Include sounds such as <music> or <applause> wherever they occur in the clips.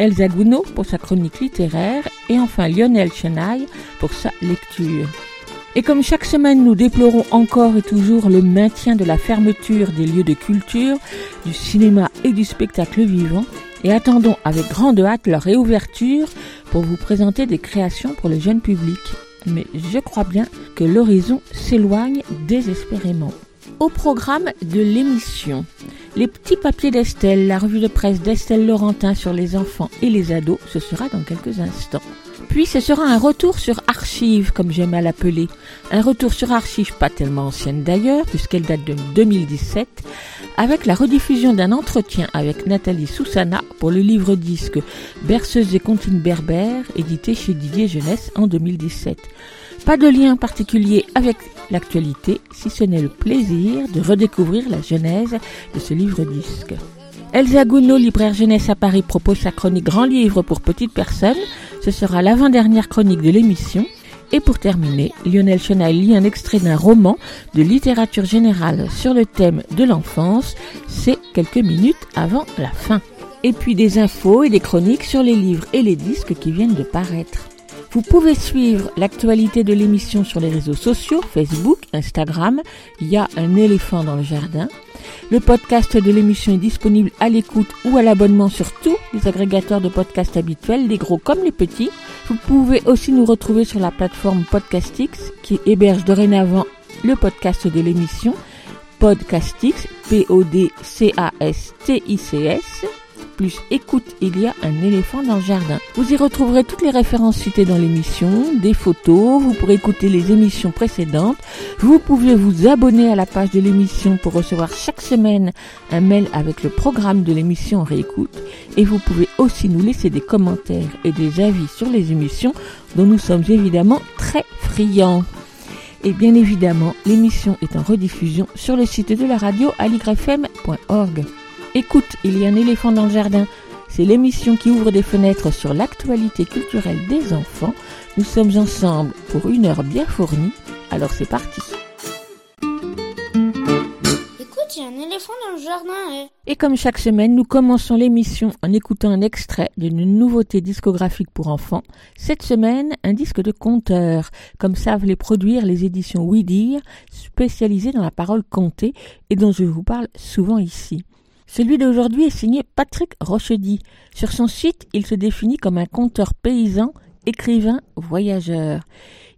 Elsa Gounod pour sa chronique littéraire et enfin Lionel Chenaille pour sa lecture. Et comme chaque semaine, nous déplorons encore et toujours le maintien de la fermeture des lieux de culture, du cinéma et du spectacle vivant, et attendons avec grande hâte leur réouverture pour vous présenter des créations pour le jeune public. Mais je crois bien que l'horizon s'éloigne désespérément. Au programme de l'émission, les petits papiers d'Estelle, la revue de presse d'Estelle Laurentin sur les enfants et les ados, ce sera dans quelques instants. Puis ce sera un retour sur Archive, comme j'aime à l'appeler. Un retour sur Archive pas tellement ancienne d'ailleurs, puisqu'elle date de 2017, avec la rediffusion d'un entretien avec Nathalie Soussana pour le livre-disque Berceuse et comptines berbères, édité chez Didier Jeunesse en 2017. Pas de lien particulier avec l'actualité, si ce n'est le plaisir de redécouvrir la genèse de ce livre-disque. Elsa Gounod, libraire jeunesse à Paris, propose sa chronique Grand Livre pour petites personnes. Ce sera l'avant-dernière chronique de l'émission. Et pour terminer, Lionel Chenaille lit un extrait d'un roman de littérature générale sur le thème de l'enfance. C'est quelques minutes avant la fin. Et puis des infos et des chroniques sur les livres et les disques qui viennent de paraître. Vous pouvez suivre l'actualité de l'émission sur les réseaux sociaux, Facebook, Instagram. Il y a un éléphant dans le jardin. Le podcast de l'émission est disponible à l'écoute ou à l'abonnement sur tous les agrégateurs de podcasts habituels, les gros comme les petits. Vous pouvez aussi nous retrouver sur la plateforme Podcastix qui héberge dorénavant le podcast de l'émission Podcastix, P-O-D-C-A-S-T-I-C-S plus écoute, il y a un éléphant dans le jardin. Vous y retrouverez toutes les références citées dans l'émission, des photos, vous pourrez écouter les émissions précédentes, vous pouvez vous abonner à la page de l'émission pour recevoir chaque semaine un mail avec le programme de l'émission réécoute et vous pouvez aussi nous laisser des commentaires et des avis sur les émissions dont nous sommes évidemment très friands. Et bien évidemment, l'émission est en rediffusion sur le site de la radio aligrefm.org. Écoute, il y a un éléphant dans le jardin. C'est l'émission qui ouvre des fenêtres sur l'actualité culturelle des enfants. Nous sommes ensemble pour une heure bien fournie. Alors c'est parti. Écoute, il y a un éléphant dans le jardin. eh. Et comme chaque semaine, nous commençons l'émission en écoutant un extrait d'une nouveauté discographique pour enfants. Cette semaine, un disque de conteur, comme savent les produire les éditions Oui Dire, spécialisées dans la parole contée et dont je vous parle souvent ici. Celui d'aujourd'hui est signé Patrick Rochedy. Sur son site, il se définit comme un conteur paysan, écrivain, voyageur.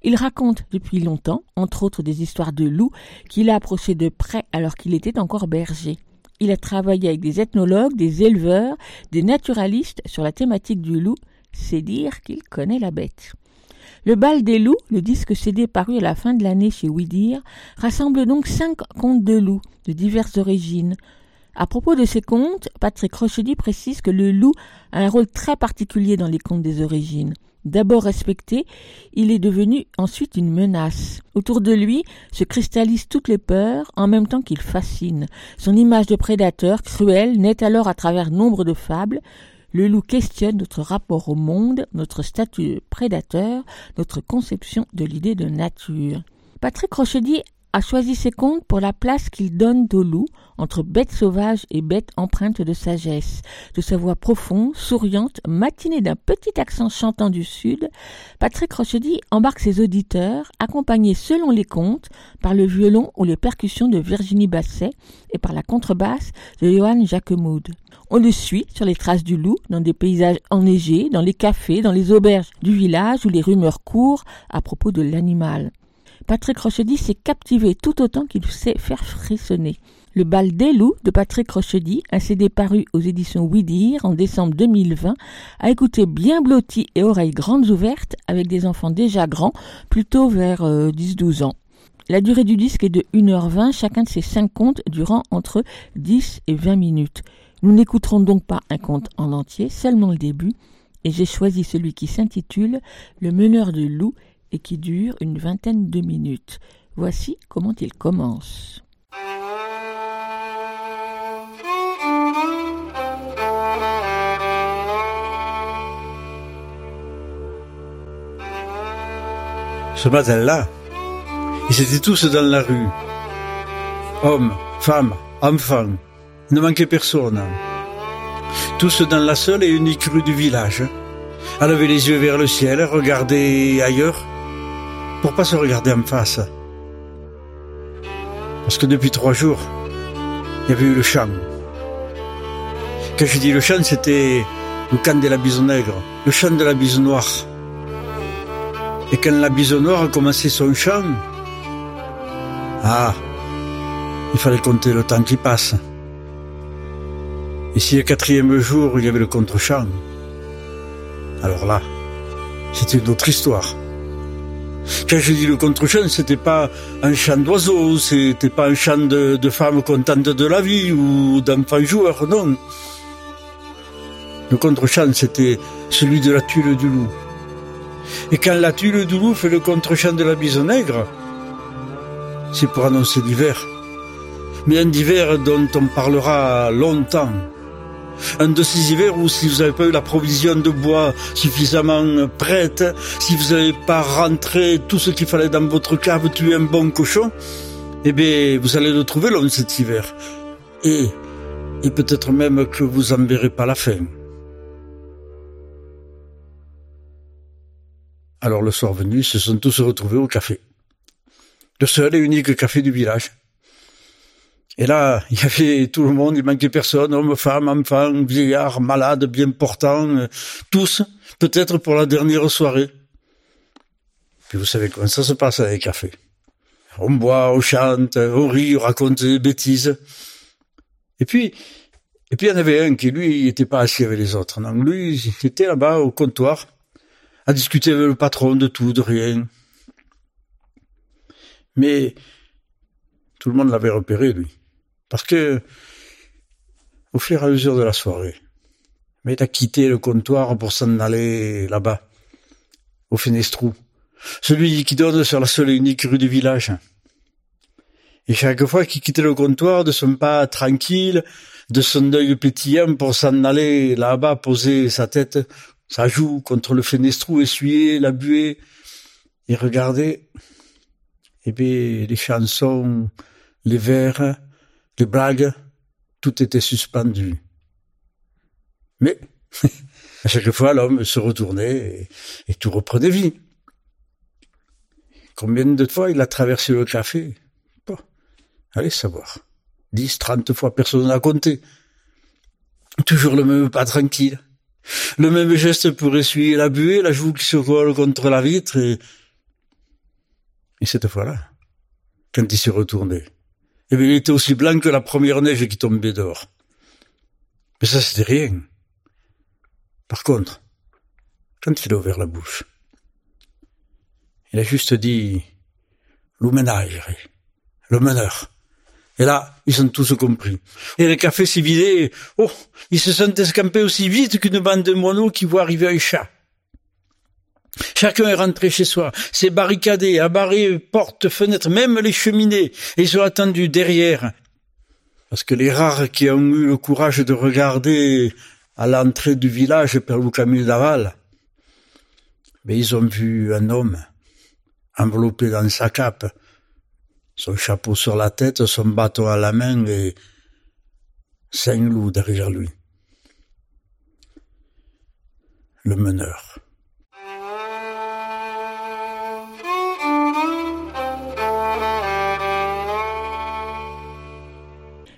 Il raconte depuis longtemps, entre autres des histoires de loups, qu'il a approché de près alors qu'il était encore berger. Il a travaillé avec des ethnologues, des éleveurs, des naturalistes sur la thématique du loup. C'est dire qu'il connaît la bête. Le bal des loups, le disque CD paru à la fin de l'année chez Ouidir, rassemble donc cinq contes de loups de diverses origines. À propos de ces contes, Patrick Rochedy précise que le loup a un rôle très particulier dans les contes des origines. D'abord respecté, il est devenu ensuite une menace. Autour de lui se cristallisent toutes les peurs en même temps qu'il fascine. Son image de prédateur cruel naît alors à travers nombre de fables. Le loup questionne notre rapport au monde, notre statut de prédateur, notre conception de l'idée de nature. Patrick Rochedy a choisi ses contes pour la place qu'il donne au loup entre bête sauvage et bête empreinte de sagesse, de sa voix profonde, souriante, matinée d'un petit accent chantant du sud. Patrick Rochedy embarque ses auditeurs, accompagnés selon les contes par le violon ou les percussions de Virginie Basset et par la contrebasse de Johann Jacquemoud. On le suit sur les traces du loup, dans des paysages enneigés, dans les cafés, dans les auberges du village où les rumeurs courent à propos de l'animal. Patrick Rochedy s'est captivé tout autant qu'il sait faire frissonner. Le bal des loups de Patrick Rochedy, un CD paru aux éditions Ouidir en décembre 2020, a écouté bien blotti et oreilles grandes ouvertes avec des enfants déjà grands, plutôt vers 10-12 euh, ans. La durée du disque est de 1h20, chacun de ces 5 contes durant entre 10 et 20 minutes. Nous n'écouterons donc pas un conte en entier, seulement le début, et j'ai choisi celui qui s'intitule Le meneur de loups et qui dure une vingtaine de minutes. Voici comment il commence. Ce matin-là, ils étaient tous dans la rue. Hommes, femmes, enfants. Ne manquait personne. Tous dans la seule et unique rue du village. À lever les yeux vers le ciel, regarder ailleurs, pour pas se regarder en face? Parce que depuis trois jours, il y avait eu le chant. Quand je dis le chant, c'était le camp de la bison nègre, le chant de la bise noire. Et quand la bise noire a commencé son chant, ah, il fallait compter le temps qui passe. Et si le quatrième jour, il y avait le contre-chant, alors là, c'était une autre histoire. Quand je dis le contre-chant, c'était pas un chant d'oiseaux, c'était pas un chant de, femmes contentes de la vie ou d'enfants joueurs, non. Le contre-chant, c'était celui de la tuile du loup. Et quand la tuile du loup fait le contre-champ de la bise nègre, c'est pour annoncer l'hiver. Mais un hiver dont on parlera longtemps. Un de ces hivers où si vous n'avez pas eu la provision de bois suffisamment prête, si vous n'avez pas rentré tout ce qu'il fallait dans votre cave, tuer un bon cochon, eh bien, vous allez le trouver long cet hiver. Et, et peut-être même que vous en verrez pas la fin. Alors le soir venu, ils se sont tous retrouvés au café. Le seul et unique café du village. Et là, il y avait tout le monde, il manquait personne, hommes, femmes, enfants, vieillards, malades, bien portants, euh, tous, peut-être pour la dernière soirée. Puis vous savez comment ça se passe avec les cafés. On boit, on chante, on rit, on raconte des bêtises. Et puis, et puis il y en avait un qui, lui, n'était pas assis avec les autres. Non, lui, il était là-bas au comptoir, à discuter avec le patron de tout, de rien. Mais tout le monde l'avait repéré, lui. Parce que, au fur et à mesure de la soirée, mais il a quitté le comptoir pour s'en aller là-bas, au Fenestrou. Celui qui donne sur la seule et unique rue du village. Et chaque fois qu'il quittait le comptoir, de son pas tranquille, de son œil pétillant pour s'en aller là-bas, poser sa tête sa joue contre le fenestrou, essuyer la buée et regarder. Eh bien, les chansons, les vers, blagues, tout était suspendu. Mais, <laughs> à chaque fois, l'homme se retournait et, tout reprenait vie. Combien de fois il a traversé le café? Allez savoir. Dix, trente fois, personne n'a compté. Toujours le même pas tranquille. Le même geste pour essuyer la buée, la joue qui se colle contre la vitre et, et cette fois-là, quand il s'est retourné, eh bien, il était aussi blanc que la première neige qui tombait dehors. Mais ça, c'était rien. Par contre, quand il a ouvert la bouche, il a juste dit, le le meneur. Et là, ils ont tous compris. Et le café s'est vidé. Oh, ils se sont escampés aussi vite qu'une bande de moineaux qui voit arriver un chat. Chacun est rentré chez soi, s'est barricadé, a barré portes, fenêtres, même les cheminées, et ils ont attendu derrière. Parce que les rares qui ont eu le courage de regarder à l'entrée du village par le Camille d'Aval, mais ils ont vu un homme enveloppé dans sa cape, son chapeau sur la tête, son bâton à la main et cinq loups derrière lui. Le meneur.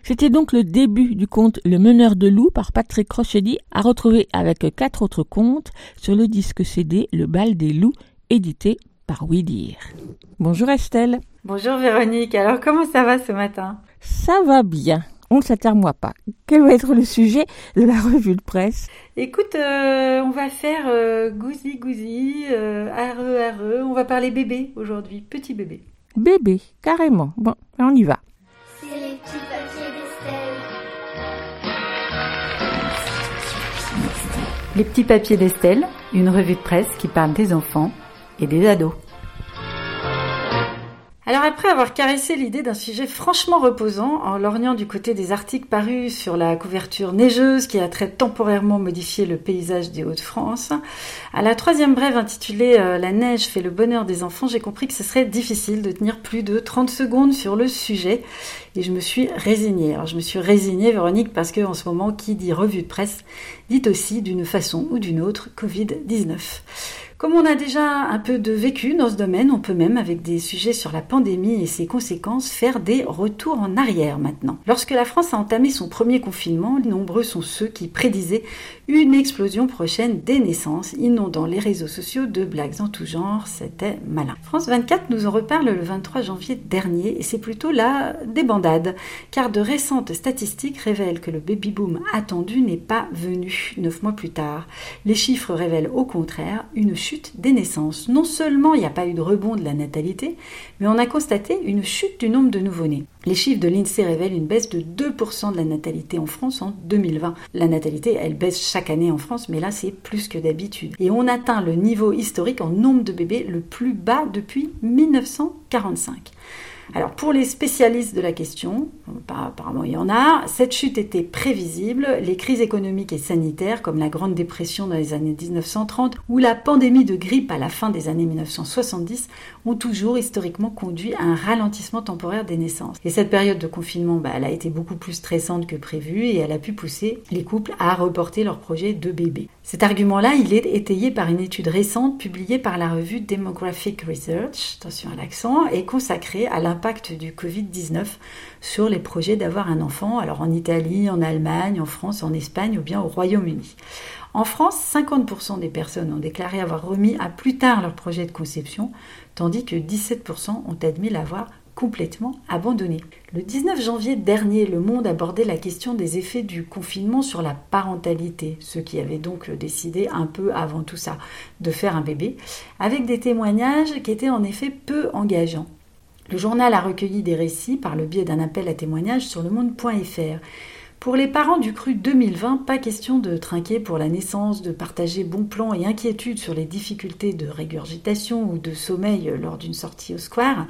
C'était donc le début du conte Le meneur de loups par Patrick Rochedy, à retrouver avec quatre autres contes sur le disque CD Le bal des loups, édité par Oui Dire. Bonjour Estelle. Bonjour Véronique, alors comment ça va ce matin? Ça va bien. On ne s'attarde pas. Quel va être le sujet de la revue de presse? Écoute, euh, on va faire euh, gousi gousi, euh, are are, on va parler bébé aujourd'hui, petit bébé. Bébé, carrément. Bon, on y va. Les petits papiers d'Estelle, une revue de presse qui parle des enfants et des ados. Alors après avoir caressé l'idée d'un sujet franchement reposant, en lorgnant du côté des articles parus sur la couverture neigeuse qui a très temporairement modifié le paysage des Hauts-de-France, à la troisième brève intitulée euh, La neige fait le bonheur des enfants, j'ai compris que ce serait difficile de tenir plus de 30 secondes sur le sujet et je me suis résignée. Alors je me suis résignée, Véronique, parce que en ce moment, qui dit revue de presse dit aussi d'une façon ou d'une autre Covid-19. Comme on a déjà un peu de vécu dans ce domaine, on peut même, avec des sujets sur la pandémie et ses conséquences, faire des retours en arrière maintenant. Lorsque la France a entamé son premier confinement, nombreux sont ceux qui prédisaient une explosion prochaine des naissances, inondant les réseaux sociaux de blagues en tout genre, c'était malin. France 24 nous en reparle le 23 janvier dernier et c'est plutôt la débandade, car de récentes statistiques révèlent que le baby-boom attendu n'est pas venu neuf mois plus tard. Les chiffres révèlent au contraire une chute des naissances. Non seulement il n'y a pas eu de rebond de la natalité, mais on a constaté une chute du nombre de nouveau-nés. Les chiffres de l'INSEE révèlent une baisse de 2% de la natalité en France en 2020. La natalité, elle baisse chaque année en France, mais là c'est plus que d'habitude. Et on atteint le niveau historique en nombre de bébés le plus bas depuis 1945. Alors pour les spécialistes de la question, apparemment il y en a, cette chute était prévisible. Les crises économiques et sanitaires comme la Grande Dépression dans les années 1930 ou la pandémie de grippe à la fin des années 1970 ont toujours historiquement conduit à un ralentissement temporaire des naissances. Et cette période de confinement, bah, elle a été beaucoup plus stressante que prévu et elle a pu pousser les couples à reporter leur projet de bébé. Cet argument-là, il est étayé par une étude récente publiée par la revue Demographic Research, attention à l'accent, et consacrée à l'impact du Covid-19 sur les projets d'avoir un enfant, alors en Italie, en Allemagne, en France, en Espagne ou bien au Royaume-Uni. En France, 50% des personnes ont déclaré avoir remis à plus tard leur projet de conception, tandis que 17% ont admis l'avoir complètement abandonné. Le 19 janvier dernier, Le Monde abordait la question des effets du confinement sur la parentalité, ceux qui avaient donc décidé un peu avant tout ça de faire un bébé, avec des témoignages qui étaient en effet peu engageants. Le journal a recueilli des récits par le biais d'un appel à témoignages sur le monde.fr. Pour les parents du cru 2020, pas question de trinquer pour la naissance, de partager bons plans et inquiétudes sur les difficultés de régurgitation ou de sommeil lors d'une sortie au square,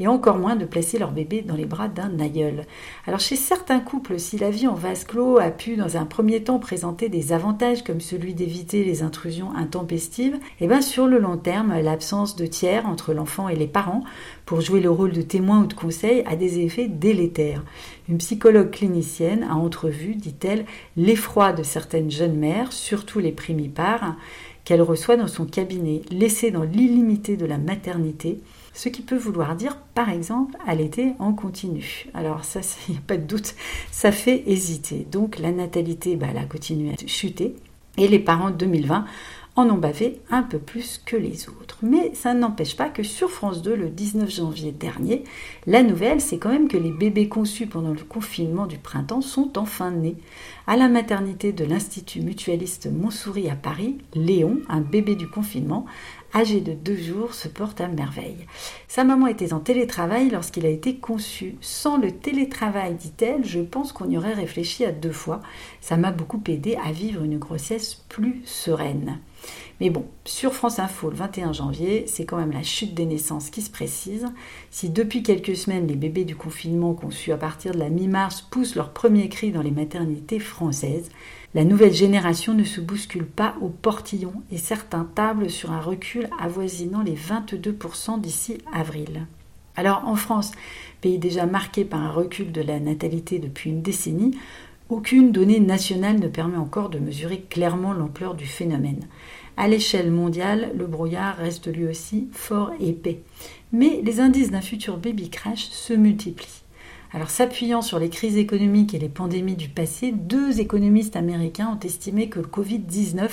et encore moins de placer leur bébé dans les bras d'un aïeul. Alors chez certains couples, si la vie en vase clos a pu dans un premier temps présenter des avantages comme celui d'éviter les intrusions intempestives, et eh bien sur le long terme, l'absence de tiers entre l'enfant et les parents pour jouer le rôle de témoin ou de conseil a des effets délétères. Une psychologue clinicienne a entrevu, dit-elle, l'effroi de certaines jeunes mères, surtout les primipares, qu'elle reçoit dans son cabinet, laissées dans l'illimité de la maternité, ce qui peut vouloir dire, par exemple, allaiter en continu. Alors ça, il <laughs> n'y a pas de doute, ça fait hésiter. Donc la natalité, bah, elle a continué à chuter, et les parents de 2020 en ont bavé un peu plus que les autres. Mais ça n'empêche pas que sur France 2, le 19 janvier dernier, la nouvelle, c'est quand même que les bébés conçus pendant le confinement du printemps sont enfin nés. À la maternité de l'Institut mutualiste Montsouris à Paris, Léon, un bébé du confinement, âgé de deux jours, se porte à merveille. Sa maman était en télétravail lorsqu'il a été conçu. Sans le télétravail, dit-elle, je pense qu'on y aurait réfléchi à deux fois. Ça m'a beaucoup aidé à vivre une grossesse plus sereine. Mais bon, sur France Info le 21 janvier, c'est quand même la chute des naissances qui se précise. Si depuis quelques semaines les bébés du confinement conçus à partir de la mi-mars poussent leurs premiers cris dans les maternités françaises, la nouvelle génération ne se bouscule pas au portillon et certains tablent sur un recul avoisinant les 22% d'ici avril. Alors en France, pays déjà marqué par un recul de la natalité depuis une décennie, aucune donnée nationale ne permet encore de mesurer clairement l'ampleur du phénomène. À l'échelle mondiale, le brouillard reste lui aussi fort épais. Mais les indices d'un futur baby crash se multiplient. Alors s'appuyant sur les crises économiques et les pandémies du passé, deux économistes américains ont estimé que le Covid-19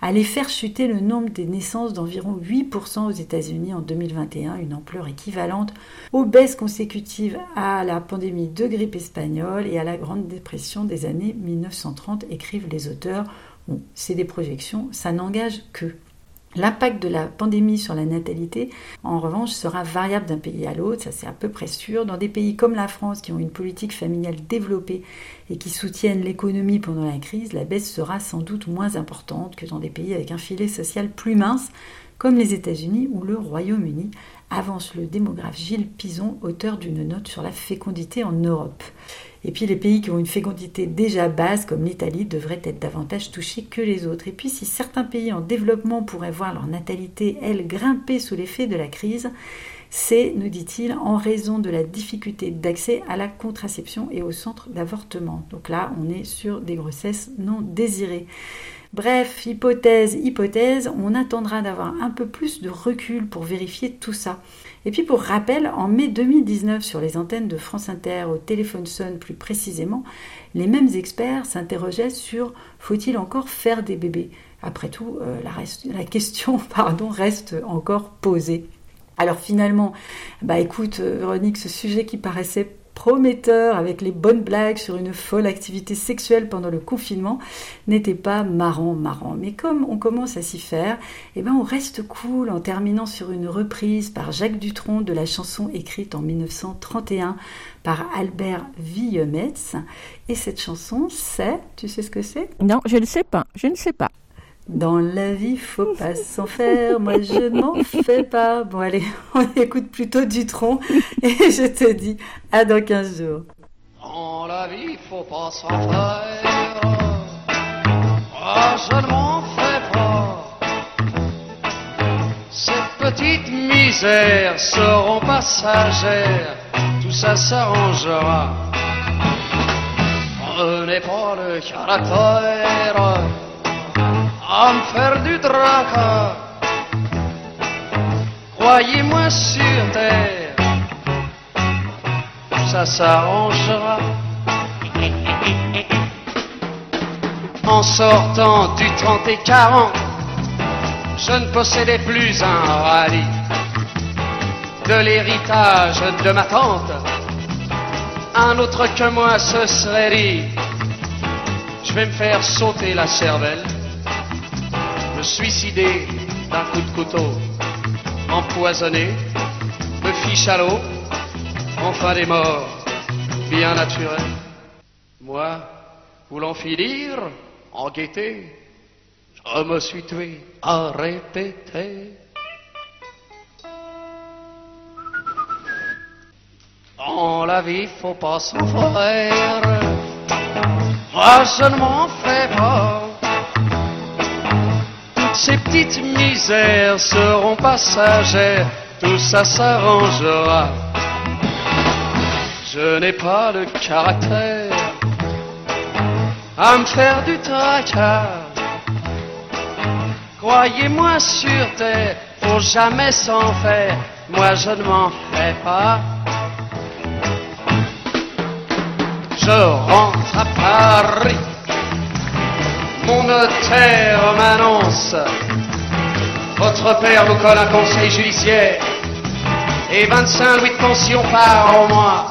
allait faire chuter le nombre des naissances d'environ 8% aux États-Unis en 2021, une ampleur équivalente aux baisses consécutives à la pandémie de grippe espagnole et à la Grande Dépression des années 1930, écrivent les auteurs. Bon, c'est des projections, ça n'engage que. L'impact de la pandémie sur la natalité, en revanche, sera variable d'un pays à l'autre, ça c'est à peu près sûr. Dans des pays comme la France, qui ont une politique familiale développée et qui soutiennent l'économie pendant la crise, la baisse sera sans doute moins importante que dans des pays avec un filet social plus mince, comme les États-Unis ou le Royaume-Uni, avance le démographe Gilles Pison, auteur d'une note sur la fécondité en Europe. Et puis les pays qui ont une fécondité déjà basse, comme l'Italie, devraient être davantage touchés que les autres. Et puis si certains pays en développement pourraient voir leur natalité, elle, grimper sous l'effet de la crise, c'est, nous dit-il, en raison de la difficulté d'accès à la contraception et au centre d'avortement. Donc là, on est sur des grossesses non désirées. Bref, hypothèse, hypothèse, on attendra d'avoir un peu plus de recul pour vérifier tout ça. Et puis pour rappel, en mai 2019, sur les antennes de France Inter, au téléphone sonne plus précisément, les mêmes experts s'interrogeaient sur faut-il encore faire des bébés Après tout, euh, la, question <laughs> pardon, reste encore posée. Alors finalement, bah écoute, euh, Véronique, ce sujet qui paraissait prometteur avec les bonnes blagues sur une folle activité sexuelle pendant le confinement n'était pas marrant marrant. Mais comme on commence à s'y faire, eh ben on reste cool en terminant sur une reprise par Jacques Dutronc de la chanson écrite en 1931 par Albert Villemetz. Et cette chanson, c'est, tu sais ce que c'est? Non, je ne sais pas, je ne sais pas. Dans la vie, faut pas s'en faire. Moi, je n'en fais pas. Bon, allez, <laughs> on écoute plutôt du tronc et je te dis à dans 15 jours. Dans la vie, faut pas s'en faire. Moi, je ne m'en fais pas. Ces petites misères seront passagères. Tout ça s'arrangera. Prenez pas le caractère à me faire du dracard. Croyez-moi sur terre, ça s'arrangera. En sortant du 30 et 40, je ne possédais plus un rallye. De l'héritage de ma tante, un autre que moi se serait dit, je vais me faire sauter la cervelle suicider d'un coup de couteau, empoisonné, me fiche à l'eau, enfin des morts bien naturels. Moi, voulant finir en gaieté, je me suis tué à répéter. Dans la vie, faut pas s'en. Moi, je ne m'en fais pas. Ces petites misères seront passagères, tout ça s'arrangera. Je n'ai pas le caractère à me faire du tracas. Croyez-moi sur terre, faut jamais s'en faire, moi je ne m'en fais pas. Je rentre à Paris mon notaire m'annonce, votre père vous colle un conseil judiciaire et 25 louis de pension par mois.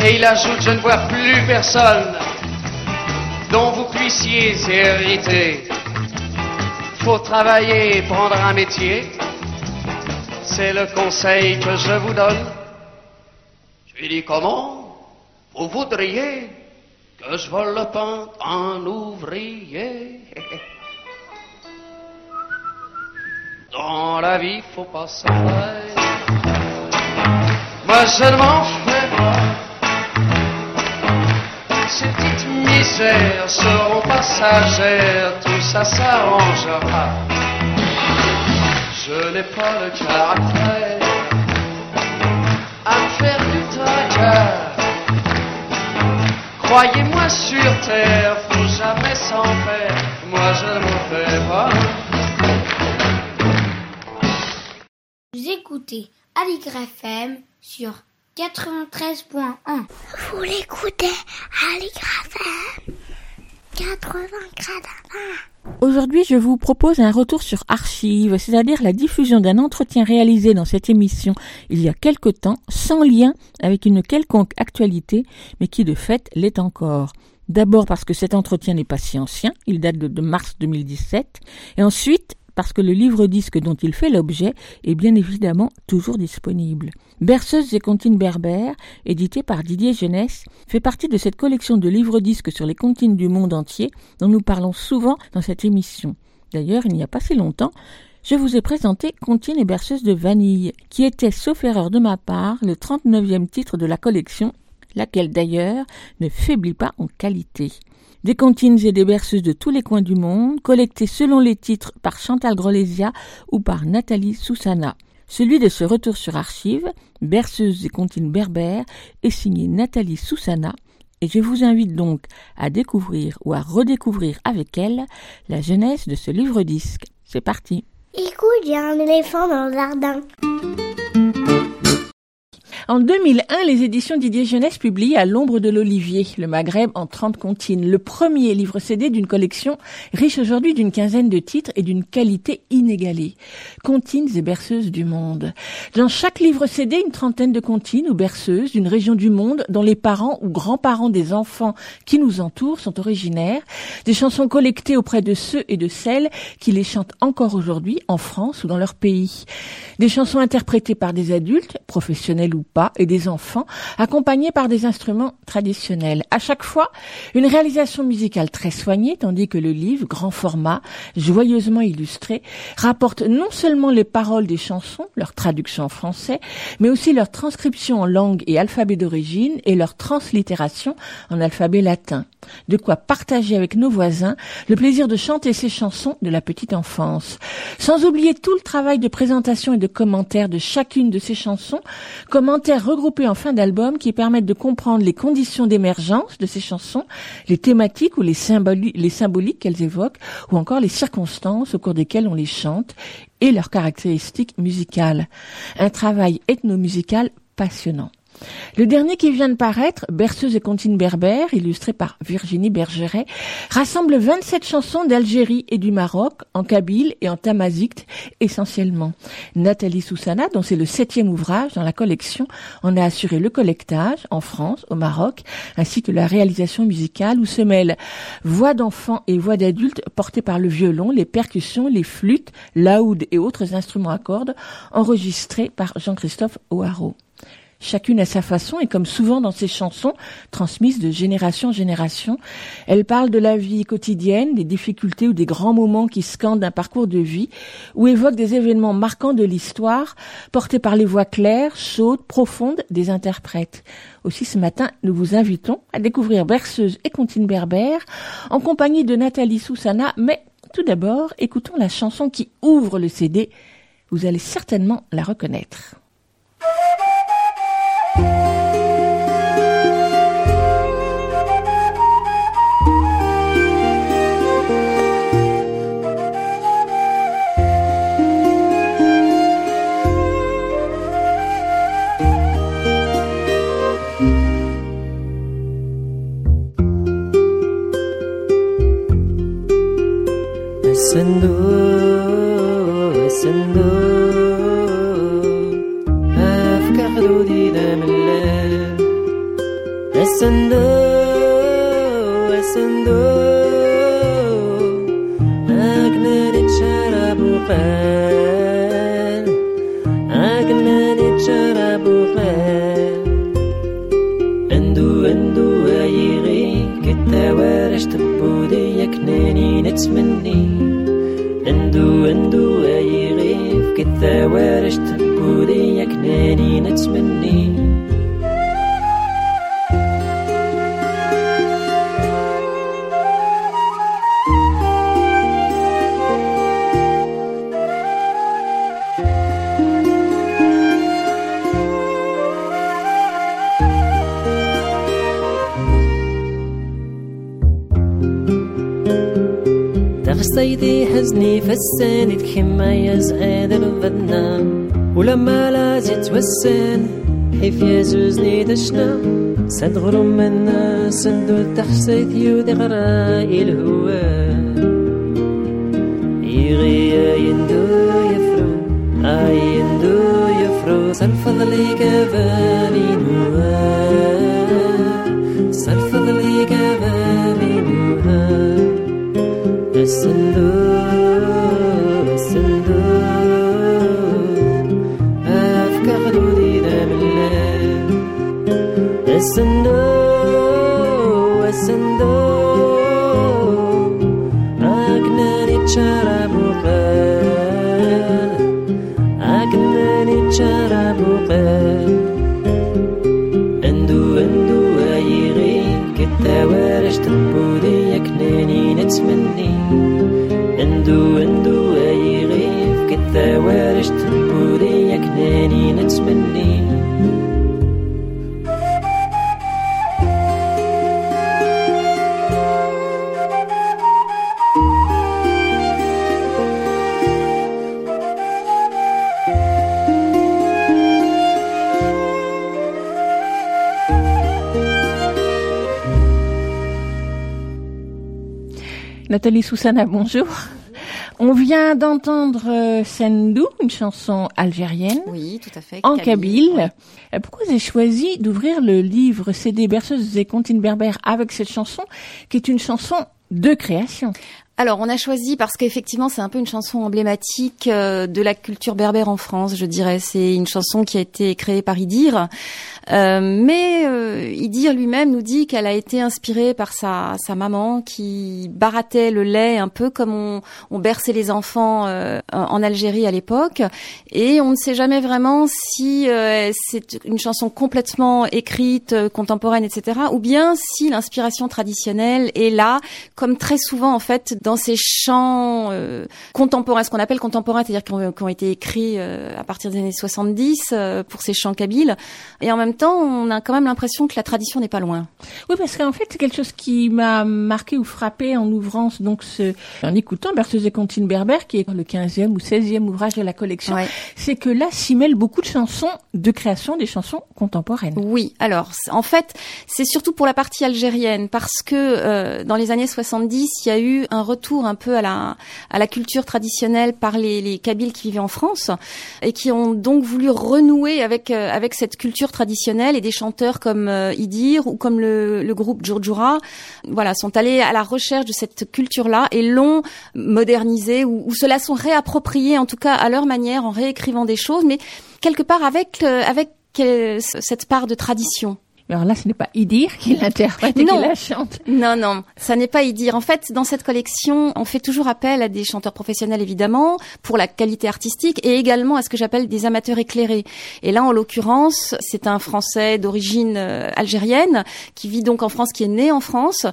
Et il ajoute, je ne vois plus personne dont vous puissiez hériter. Faut travailler et prendre un métier. C'est le conseil que je vous donne. Je lui dis comment vous voudriez que je vole le pain en ouvrier. Dans la vie, faut pas se faire. Moi, je ne m'en fais pas. Ces petites misères seront passagères, tout ça s'arrangera. Je n'ai pas le caractère à me faire du. Croyez-moi sur terre, faut jamais s'en faire, moi je ne m'en fais pas. Vous écoutez Aligre FM sur 93.1. Vous l'écoutez Aligre FM 80 gradins. Aujourd'hui, je vous propose un retour sur archives, c'est-à-dire la diffusion d'un entretien réalisé dans cette émission il y a quelque temps, sans lien avec une quelconque actualité, mais qui de fait l'est encore. D'abord parce que cet entretien n'est pas si ancien, il date de mars 2017, et ensuite parce que le livre-disque dont il fait l'objet est bien évidemment toujours disponible. Berceuse et comptines berbères, édité par Didier Jeunesse, fait partie de cette collection de livres-disques sur les comptines du monde entier dont nous parlons souvent dans cette émission. D'ailleurs, il n'y a pas si longtemps, je vous ai présenté Comptines et berceuses de vanille, qui était, sauf erreur de ma part, le 39e titre de la collection, laquelle d'ailleurs ne faiblit pas en qualité. Des comptines et des berceuses de tous les coins du monde, collectées selon les titres par Chantal Grolesia ou par Nathalie Soussana. Celui de ce retour sur archives, Berceuse et comptines berbères, est signé Nathalie Soussana, et je vous invite donc à découvrir ou à redécouvrir avec elle la jeunesse de ce livre-disque. C'est parti. Écoute, il y a un éléphant dans le jardin. En 2001, les éditions Didier Jeunesse publient À l'ombre de l'olivier, le Maghreb en 30 comptines, le premier livre CD d'une collection riche aujourd'hui d'une quinzaine de titres et d'une qualité inégalée. Comptines et berceuses du monde. Dans chaque livre CD, une trentaine de comptines ou berceuses d'une région du monde dont les parents ou grands-parents des enfants qui nous entourent sont originaires, des chansons collectées auprès de ceux et de celles qui les chantent encore aujourd'hui en France ou dans leur pays. Des chansons interprétées par des adultes, professionnels ou et des enfants, accompagnés par des instruments traditionnels. À chaque fois, une réalisation musicale très soignée, tandis que le livre, grand format, joyeusement illustré, rapporte non seulement les paroles des chansons, leur traduction en français, mais aussi leur transcription en langue et alphabet d'origine et leur translittération en alphabet latin. De quoi partager avec nos voisins le plaisir de chanter ces chansons de la petite enfance. Sans oublier tout le travail de présentation et de commentaires de chacune de ces chansons, commentaires regroupés en fin d'album qui permettent de comprendre les conditions d'émergence de ces chansons, les thématiques ou les, les symboliques qu'elles évoquent, ou encore les circonstances au cours desquelles on les chante et leurs caractéristiques musicales. Un travail ethnomusical passionnant. Le dernier qui vient de paraître, Berceuse et comptines berbères, illustré par Virginie Bergeret, rassemble 27 chansons d'Algérie et du Maroc, en kabyle et en tamazight essentiellement. Nathalie Soussana, dont c'est le septième ouvrage dans la collection, en a assuré le collectage en France, au Maroc, ainsi que la réalisation musicale où se mêlent voix d'enfants et voix d'adultes portées par le violon, les percussions, les flûtes, laouds et autres instruments à cordes, enregistrés par Jean-Christophe O'Haraud chacune à sa façon et comme souvent dans ses chansons, transmises de génération en génération. Elle parle de la vie quotidienne, des difficultés ou des grands moments qui scandent un parcours de vie, ou évoque des événements marquants de l'histoire, portés par les voix claires, chaudes, profondes des interprètes. Aussi ce matin, nous vous invitons à découvrir Berceuse et Contine Berbère en compagnie de Nathalie Soussana, mais tout d'abord, écoutons la chanson qui ouvre le CD. Vous allez certainement la reconnaître. صندوق صندوق أفكار حدودي دام الليل. الصندوق الصندوق أكنا نتشرب وقال أكنا نتشرب وقال أندو أندو أيغي. كتا نتمني. عندو أي غيف كثا وارش تبولي يا كناني نتمني. حزني فسان يا يزعد رفدنا ولما لازت وسان حيف زوزني دشنا سد غرم الناس ندو تحسيت يودي غراي الهوى يغيا يندو يفرو آي يندو يفرو. سالفضل كفاني نواه الصندوق الصندوق أفكار جديدة بالله الصندوق الصندوق أكنا نتشرب وقال وقال أندو أندو أيغي كتا وارش تنبو مني. اندو اندو أي غيف كنت وارشتني Nathalie Soussana, bonjour. On vient d'entendre euh, Sendou, une chanson algérienne, Oui, tout à fait. en kabyle. ouais. Euh, Pourquoi vous avez choisi d'ouvrir le livre CD berceuses et comptines berbères avec cette chanson, qui est une chanson de création? Alors, on a choisi parce qu'effectivement, c'est un peu une chanson emblématique euh, de la culture berbère en France, je dirais. C'est une chanson qui a été créée par Idir. Euh, mais euh, Idir lui-même nous dit qu'elle a été inspirée par sa, sa maman qui barattait le lait un peu comme on, on berçait les enfants euh, en Algérie à l'époque. Et on ne sait jamais vraiment si c'est une chanson complètement écrite, contemporaine, etc. Ou bien si l'inspiration traditionnelle est là, comme très souvent en fait dans ces chants euh, contemporains, ce qu'on appelle contemporains, c'est-à-dire qui ont, qui ont été écrits euh, à partir des années 70 euh, pour ces chants kabyles. Et en même temps, on a quand même l'impression que la tradition n'est pas loin. Oui, parce qu'en fait, c'est quelque chose qui m'a marqué ou frappé en ouvrant donc ce, en écoutant Berceuse et comptines berbères, qui est le 15e ou 16e ouvrage de la collection, Ouais. c'est que là s'y mêlent beaucoup de chansons de création, des chansons contemporaines. Oui, alors en fait, c'est surtout pour la partie algérienne parce que euh, dans les années 70, il y a eu un retour un peu à la à la culture traditionnelle par les, les Kabyles qui vivaient en France et qui ont donc voulu renouer avec euh, avec cette culture traditionnelle et des chanteurs comme euh, Idir ou comme le, le groupe Djurdjura, voilà, sont allés à la recherche de cette culture-là et l'ont modernisée ou, ou se la sont réappropriée en tout cas à leur manière en réécrivant des choses, mais quelque part avec euh, avec euh, cette part de tradition. Mais Alors là, ce n'est pas Idir qui l'interprète et qui la chante. Non, non, ça n'est pas y dire. En fait, dans cette collection, on fait toujours appel à des chanteurs professionnels, évidemment, pour la qualité artistique, et également à ce que j'appelle des amateurs éclairés. Et là, en l'occurrence, c'est un Français d'origine euh, algérienne, qui vit donc en France, qui est né en France,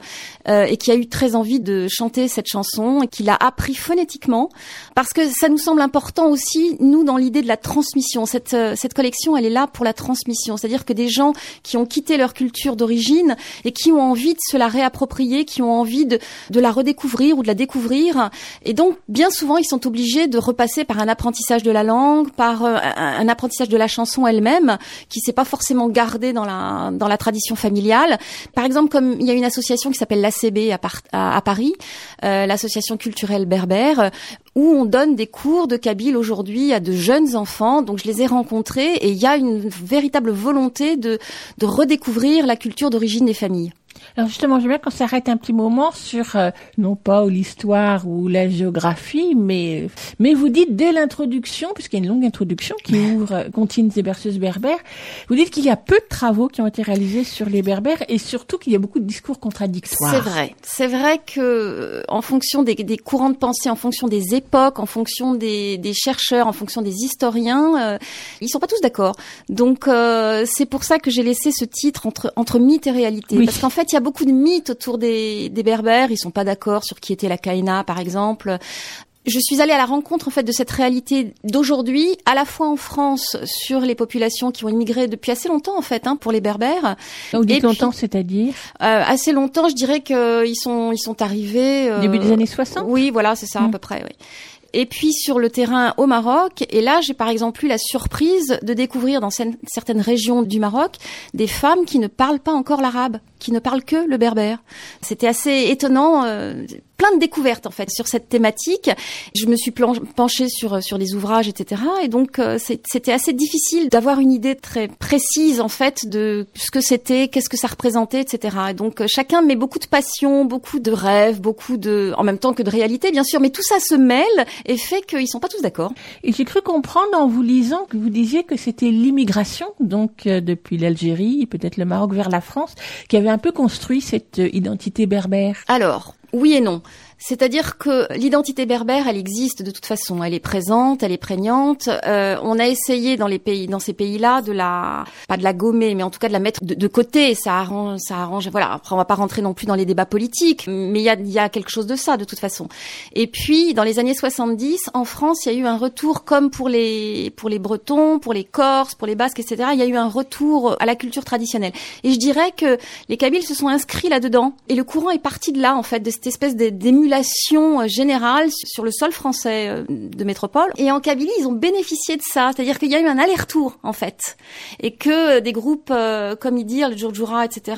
euh, et qui a eu très envie de chanter cette chanson, et qui l'a appris phonétiquement, parce que ça nous semble important aussi, nous, dans l'idée de la transmission. Cette, euh, cette collection, elle est là pour la transmission, c'est-à-dire que des gens qui ont quitté leur culture d'origine et qui ont envie de se la réapproprier, qui ont envie de, de la redécouvrir ou de la découvrir. Et donc, bien souvent, ils sont obligés de repasser par un apprentissage de la langue, par euh, un, apprentissage de la chanson elle-même, qui s'est pas forcément gardée dans la, dans la tradition familiale. Par exemple, comme il y a une association qui s'appelle l'ACB à Paris, euh, l'association culturelle berbère, où on donne des cours de kabyle aujourd'hui à de jeunes enfants. Donc je les ai rencontrés et il y a une véritable volonté de, de redécouvrir la culture d'origine des familles. Alors justement, bien qu'on s'arrête un petit moment sur, euh, non pas l'histoire ou la géographie, mais, mais vous dites dès l'introduction, puisqu'il y a une longue introduction qui ouvre euh, Comptines et berceuses berbères, vous dites qu'il y a peu de travaux qui ont été réalisés sur les berbères et surtout qu'il y a beaucoup de discours contradictoires. C'est vrai. C'est vrai que euh, en fonction des, des courants de pensée, en fonction des époques, en fonction des, des chercheurs, en fonction des historiens, euh, ils sont pas tous d'accord. Donc euh, c'est pour ça que j'ai laissé ce titre entre entre mythe et réalité, Oui. parce qu'en fait il y a beaucoup de mythes autour des, des berbères. Ils sont pas d'accord sur qui était la Kaina, par exemple. Je suis allée à la rencontre en fait de cette réalité d'aujourd'hui, à la fois en France sur les populations qui ont immigré depuis assez longtemps en fait, hein, pour les berbères, Vous dites Et puis- longtemps, c'est-à-dire euh, assez longtemps, je dirais que ils sont ils sont arrivés euh, début des années 60 Oui, voilà, c'est ça à Mm. peu près. Oui. Et puis sur le terrain au Maroc. Et là, j'ai par exemple eu la surprise de découvrir dans certaines régions du Maroc des femmes qui ne parlent pas encore l'arabe, qui ne parlent que le berbère. C'était assez étonnant. Euh, plein de découvertes en fait sur cette thématique. Je me suis penchée sur sur les ouvrages, etc. Et donc euh, c'était assez difficile d'avoir une idée très précise en fait de ce que c'était, qu'est-ce que ça représentait, etc. Et donc euh, chacun met beaucoup de passion, beaucoup de rêves, beaucoup de, en même temps que de réalité bien sûr, mais tout ça se mêle et fait qu'ils sont pas tous d'accord. Et j'ai cru comprendre en vous lisant que vous disiez que c'était l'immigration, donc euh, depuis l'Algérie, peut-être le Maroc vers la France, qui avait un peu construit cette identité berbère. Alors, oui et non. C'est-à-dire que l'identité berbère, elle existe de toute façon, elle est présente, elle est prégnante. Euh, on a essayé dans les pays, dans ces pays-là, de la, pas de la gommer, mais en tout cas de la mettre de, côté. Ça arrange, ça arrange. Voilà. Après, on va pas rentrer non plus dans les débats politiques, mais il y a, y a quelque chose de ça de toute façon. Et puis, dans les années 70, en France, il y a eu un retour, comme pour les, pour les Bretons, pour les Corses, pour les Basques, etc. Il y a eu un retour à la culture traditionnelle. Et je dirais que les Kabyles se sont inscrits là-dedans, et le courant est parti de là, en fait, de cette espèce d'émulation euh, générale sur le sol français euh, de métropole. Et en Kabylie, ils ont bénéficié de ça, c'est-à-dire qu'il y a eu un aller-retour en fait, et que des groupes euh, comme Idir, le Djurdjoura, etc.,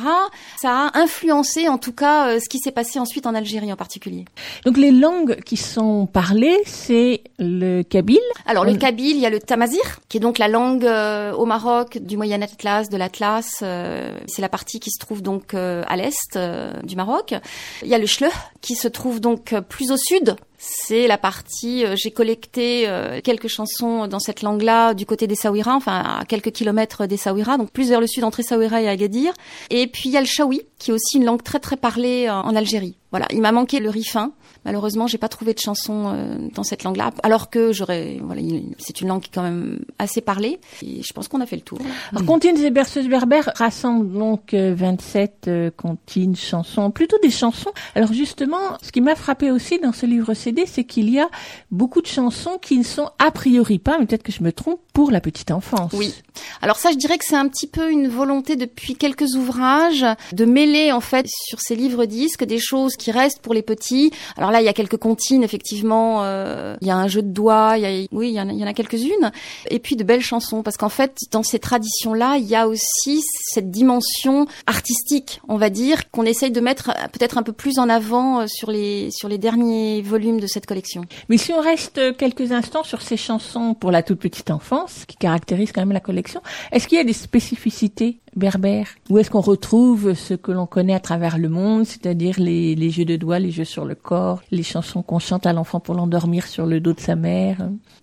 ça a influencé en tout cas ce qui s'est passé ensuite en Algérie en particulier. Donc les langues qui sont parlées, c'est le kabyle. Alors le kabyle, il y a le tamazir, qui est donc la langue au Maroc du Moyen Atlas, de l'Atlas. c'est la partie qui se trouve donc à l'est du Maroc. Il y a le shleh, qui se trouve donc euh, plus au sud. C'est la partie, euh, j'ai collecté euh, quelques chansons dans cette langue-là du côté des Saouira, enfin à quelques kilomètres des Saouira, donc plus vers le sud entre Saouira et Agadir. Et puis il y a le Chaoui, qui est aussi une langue très très parlée en Algérie. Voilà, il m'a manqué le rifin. Malheureusement, j'ai pas trouvé de chanson euh, dans cette langue-là, alors que j'aurais. Voilà, c'est une langue qui est quand même assez parlée. Et je pense qu'on a fait le tour. Alors, Comptines et berceuses berbères rassemblent donc 27 euh, comptines, chansons, plutôt des chansons. Alors justement, ce qui m'a frappé aussi dans ce livre CD, c'est qu'il y a beaucoup de chansons qui ne sont a priori pas, mais peut-être que je me trompe, pour la petite enfance. Oui. Alors ça, je dirais que c'est un petit peu une volonté depuis quelques ouvrages de mêler en fait sur ces livres disques des choses qui restent pour les petits. Alors là, il y a quelques comptines, effectivement. Euh, il y a un jeu de doigts. Il y oui, il y en a, quelques-unes. Et puis de belles chansons, parce qu'en fait, dans ces traditions-là, il y a aussi cette dimension artistique, on va dire, qu'on essaye de mettre peut-être un peu plus en avant euh, sur les sur les derniers volumes de cette collection. Mais si on reste quelques instants sur ces chansons pour la toute petite enfance, qui caractérisent quand même la collection, est-ce qu'il y a des spécificités berbère Où est-ce qu'on retrouve ce que l'on connaît à travers le monde, c'est-à-dire les, jeux de doigts, les jeux sur le corps, les chansons qu'on chante à l'enfant pour l'endormir sur le dos de sa mère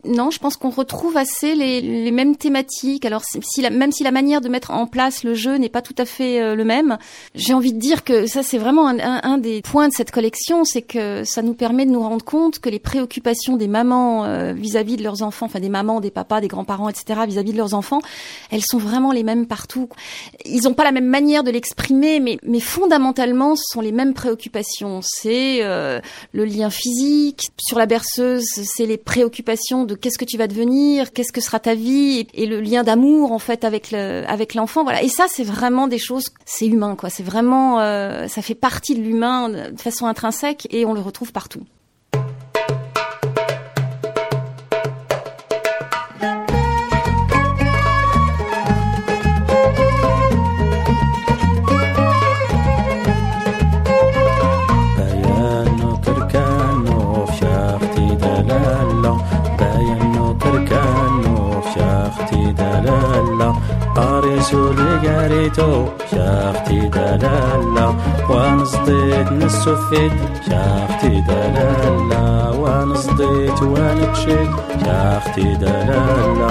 Non, je pense qu'on retrouve assez les, mêmes thématiques. Alors, même si la manière de mettre en place le jeu n'est pas tout à fait euh, le même, j'ai envie de dire que ça, c'est vraiment un, des points de cette collection, c'est que ça nous permet de nous rendre compte que les préoccupations des mamans euh, vis-à-vis de leurs enfants, enfin des mamans, des papas, des grands-parents, etc., vis-à-vis -vis de leurs enfants, elles sont vraiment les mêmes partout ils n'ont pas la même manière de l'exprimer, mais fondamentalement, ce sont les mêmes préoccupations. C'est euh, le lien physique. Sur la berceuse, c'est les préoccupations de qu'est-ce que tu vas devenir, qu'est-ce que sera ta vie, et, le lien d'amour en fait avec le, avec l'enfant. Voilà. Et ça, c'est vraiment des choses, c'est humain, quoi. C'est vraiment, euh, ça fait partie de l'humain de façon intrinsèque, et on le retrouve partout. قريتو شاختي دلالا ونصديت نسفيت. شاختي دلالا ونصديت ونكشيت شاختي دلالا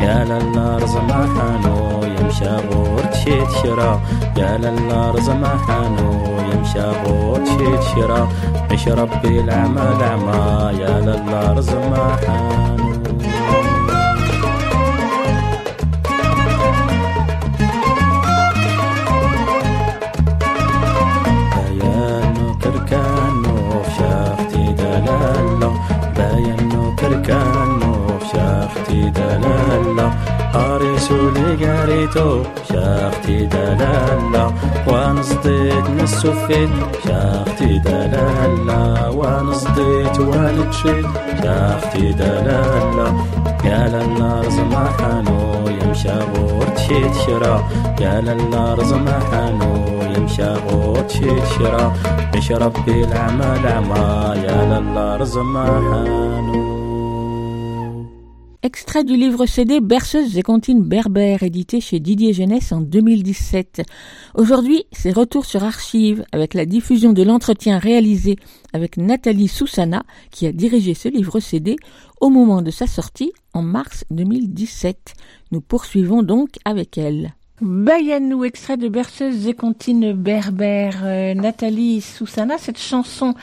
يا لالا رزما حانو يمشى غور تشيت شرا. يا لالا رزما حانو يمشى غور تشيت شرا. مش ربي العمى العمى يا لالا رزما حانو قاريتو شاختي دلالا ونصديت نسوفيت شاختي دلالا ونصديت والتشيت شاختي دلالا يا للنار زمحانو يمشى غور تشيت شرا. يا للنار زمحانو يمشى غور تشيت شرا. مش ربي العمى العمى يا للنار زمحانو Extrait du livre CD Berceuse et comptines berbères édité chez Didier Jeunesse en 2017. Aujourd'hui, c'est retour sur archive avec la diffusion de l'entretien réalisé avec Nathalie Soussana qui a dirigé ce livre CD au moment de sa sortie en mars 2017. Nous poursuivons donc avec elle. Bayanou, extrait de Berceuse et comptines berbères. Euh, Nathalie Soussana, cette chanson,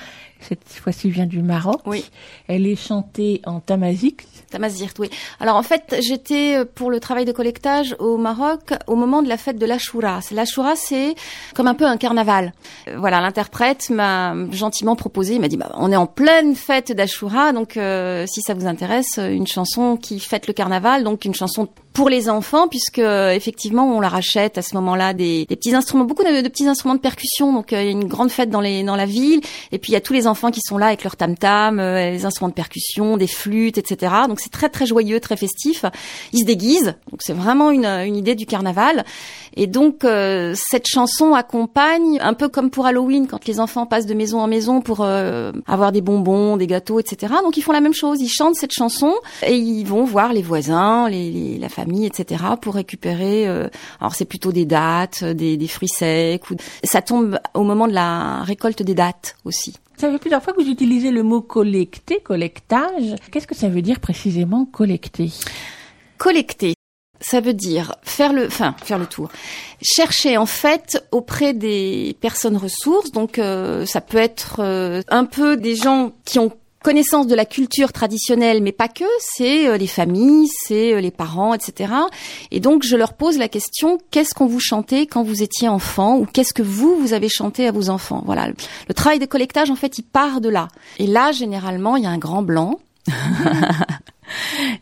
cette fois-ci vient du Maroc. Oui. Elle est chantée en tamazique. Tamazirt, oui. Alors en fait, j'étais euh, pour le travail de collectage au Maroc au moment de la fête de l'Ashura. L'Ashura, c'est comme un peu un carnaval. Euh, voilà, l'interprète m'a gentiment proposé, il m'a dit, bah, on est en pleine fête d'Ashura, donc euh, si ça vous intéresse, une chanson qui fête le carnaval, donc une chanson pour les enfants, puisque effectivement on leur achète à ce moment-là des, des petits instruments, beaucoup de, de petits instruments de percussion. Donc il y a une grande fête dans les dans la ville, et puis il y a tous les enfants qui sont là avec leurs tam tam, les instruments de percussion, des flûtes, etc. Donc c'est très très joyeux, très festif. Ils se déguisent, donc c'est vraiment une, une idée du carnaval. Et donc euh, cette chanson accompagne un peu comme pour Halloween quand les enfants passent de maison en maison pour euh, avoir des bonbons, des gâteaux, etc. Donc ils font la même chose, ils chantent cette chanson et ils vont voir les voisins, les, les, la famille, etc. pour récupérer. Euh, alors c'est plutôt des dates, des, des fruits secs. Ou... Ça tombe au moment de la récolte des dates aussi. Ça fait plusieurs fois que vous utilisez le mot collecter, collectage. Qu'est-ce que ça veut dire précisément collecter? Collecter, ça veut dire faire le, enfin faire le tour, chercher en fait auprès des personnes ressources. Donc euh, ça peut être euh, un peu des gens qui ont connaissance de la culture traditionnelle, mais pas que, c'est euh, les familles, c'est les parents, etc. Et donc je leur pose la question qu'est-ce qu'on vous chantait quand vous étiez enfant, ou qu'est-ce que vous vous avez chanté à vos enfants? Voilà, le travail de collectage en fait, il part de là. Et là, généralement, il y a un grand blanc. <laughs>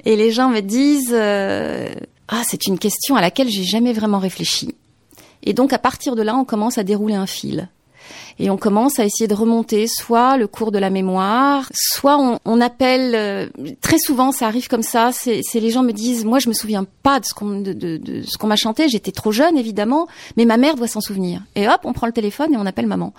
Et les gens me disent euh, ah c'est une question à laquelle j'ai jamais vraiment réfléchi. Et donc à partir de là, on commence à dérouler un fil. Et on commence à essayer de remonter soit le cours de la mémoire, soit on, on appelle euh, très souvent, ça arrive comme ça. C'est les gens me disent, moi je me souviens pas de ce qu'on de, de, de, ce qu'on m'a chanté. J'étais trop jeune évidemment, mais ma mère doit s'en souvenir. Et hop, on prend le téléphone et on appelle maman.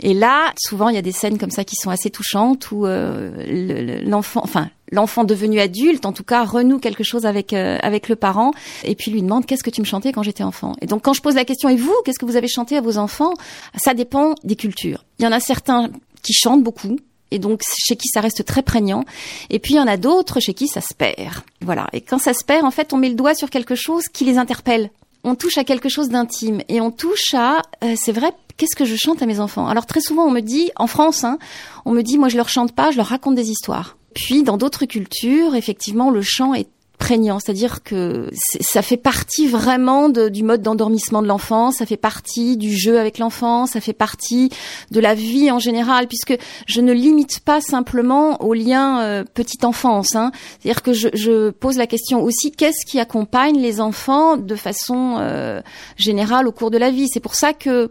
Et là, souvent il y a des scènes comme ça qui sont assez touchantes où euh, l'enfant, enfin l'enfant devenu adulte, en tout cas, renoue quelque chose avec euh, avec le parent, et puis lui demande qu'est-ce que tu me chantais quand j'étais enfant? Et donc quand je pose la question et vous, qu'est-ce que vous avez chanté à vos enfants? Ça dépend des cultures. Il y en a certains qui chantent beaucoup. Et donc chez qui ça reste très prégnant, et puis il y en a d'autres chez qui ça se perd. Voilà. Et quand ça se perd, en fait, on met le doigt sur quelque chose qui les interpelle. On touche à quelque chose d'intime et on touche à, euh, c'est vrai, qu'est-ce que je chante à mes enfants? Alors très souvent, on me dit, en France, hein, on me dit, moi je leur chante pas, je leur raconte des histoires. Puis dans d'autres cultures, effectivement, le chant est prégnant, c'est-à-dire que ça fait partie vraiment de, du mode d'endormissement de l'enfant, ça fait partie du jeu avec l'enfant, ça fait partie de la vie en général, puisque je ne limite pas simplement au lien euh, petite enfance. Hein. C'est-à-dire que je, je, pose la question aussi qu'est-ce qui accompagne les enfants de façon euh, générale au cours de la vie? C'est pour ça que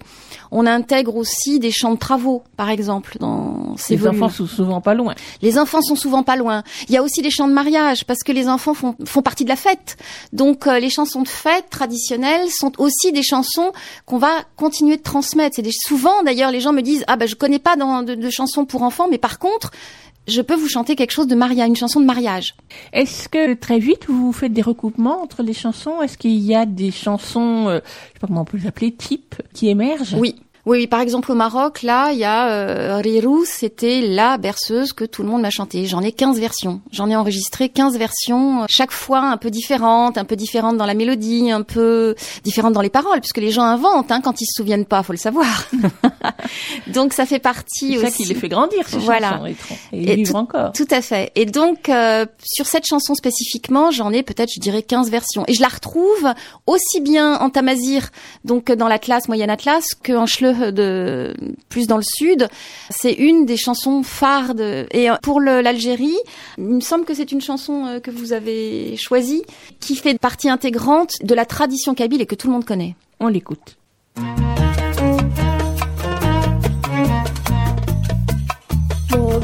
on intègre aussi des champs de travaux, par exemple, dans ces Les volumes. enfants sont souvent pas loin. Les enfants sont souvent pas loin. Il y a aussi des chants de mariage parce que les enfants font, font partie de la fête. Donc euh, les chansons de fête traditionnelles sont aussi des chansons qu'on va continuer de transmettre. C'est des, souvent d'ailleurs les gens me disent ah bah je connais pas dans, de, de chansons pour enfants, mais par contre je peux vous chanter quelque chose de mariage, une chanson de mariage. Est-ce que très vite vous faites des recoupements entre les chansons? Est-ce qu'il y a des chansons, euh, je sais pas comment on peut les appeler, types, qui émergent? Oui. Oui, par exemple au Maroc, là, il y a euh, c'était la berceuse que tout le monde m'a chanté. J'en ai 15 versions. J'en ai enregistré 15 versions, chaque fois un peu différentes, un peu différentes dans la mélodie, un peu différentes dans les paroles, puisque les gens inventent hein, quand ils se souviennent pas, faut le savoir. <laughs> <laughs> donc ça fait partie C'est aussi. ça qui les fait grandir, ces Voilà. chansons, et, et Et vivre encore. Tout à fait. Et donc, euh, sur cette chanson spécifiquement, j'en ai peut-être, je dirais, 15 versions. Et je la retrouve aussi bien en tamazir, donc dans l'Atlas, Moyen Atlas, qu'en Schleu de plus dans le sud. C'est une des chansons phares de... Et euh, pour l'Algérie, il me semble que c'est une chanson euh, que vous avez choisie, qui fait partie intégrante de la tradition kabyle et que tout le monde connaît. On l'écoute.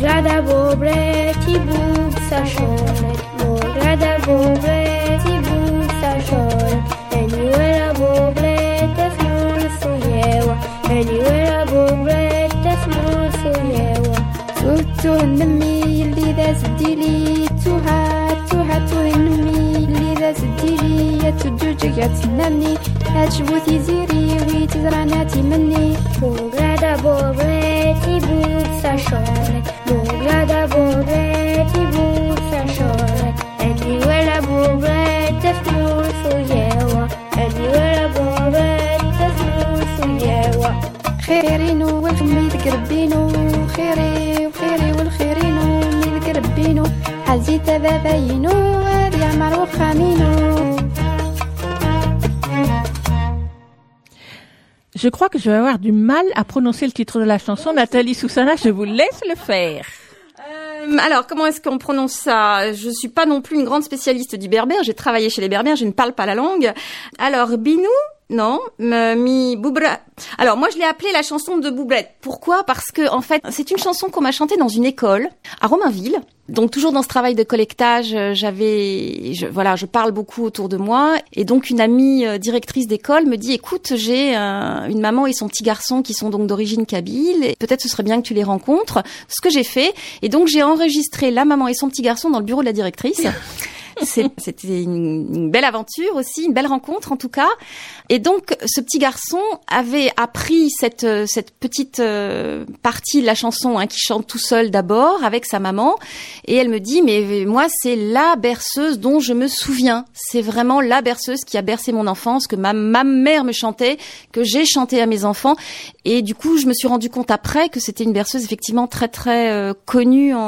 Grada bobre, ti bug sa shore. Mo grada bobre, ti bug sa shore. E niuela bobre, te smul su jewa. E niuela bobre, te smul su jewa. Sultu nmi, li da zdili, tuha, tuha, tuha nmi. تديري يا تجوجك يا تسنمني هاتشبو تيزيري وي تزرعنا تمني بوغادا بوغي تيبوك ساشور بوغادا بوغي تيبوك ساشور هادي ولا بوغي تفلوس وياوا هادي ولا بوغي تفلوس وياوا خيرينو والخميد كربينو خيري قربينو حزيت باباينو هذي عمر وخامينو Je crois que je vais avoir du mal à prononcer le titre de la chanson. Nathalie Soussana, je vous laisse le faire. Euh, alors, comment est-ce qu'on prononce ça Je suis pas non plus une grande spécialiste du berbère. J'ai travaillé chez les berbères, je ne parle pas la langue. Alors, Binou non, mi Boubra. Alors moi je l'ai appelée la chanson de Boublette. Pourquoi? Parce que en fait c'est une chanson qu'on m'a chantée dans une école à Romainville. Donc toujours dans ce travail de collectage, euh, j'avais, je, voilà, je parle beaucoup autour de moi et donc une amie euh, directrice d'école me dit écoute j'ai euh, une maman et son petit garçon qui sont donc d'origine kabyle peut-être ce serait bien que tu les rencontres. Ce que j'ai fait et donc j'ai enregistré la maman et son petit garçon dans le bureau de la directrice. <laughs> C'était une, belle aventure aussi, une belle rencontre en tout cas. Et donc, ce petit garçon avait appris cette cette petite euh, partie de la chanson hein, qui chante tout seul d'abord avec sa maman. Et elle me dit, mais moi, c'est la berceuse dont je me souviens. C'est vraiment la berceuse qui a bercé mon enfance, que ma, ma mère me chantait, que j'ai chanté à mes enfants. Et du coup, je me suis rendu compte après que c'était une berceuse effectivement très très euh, connue en,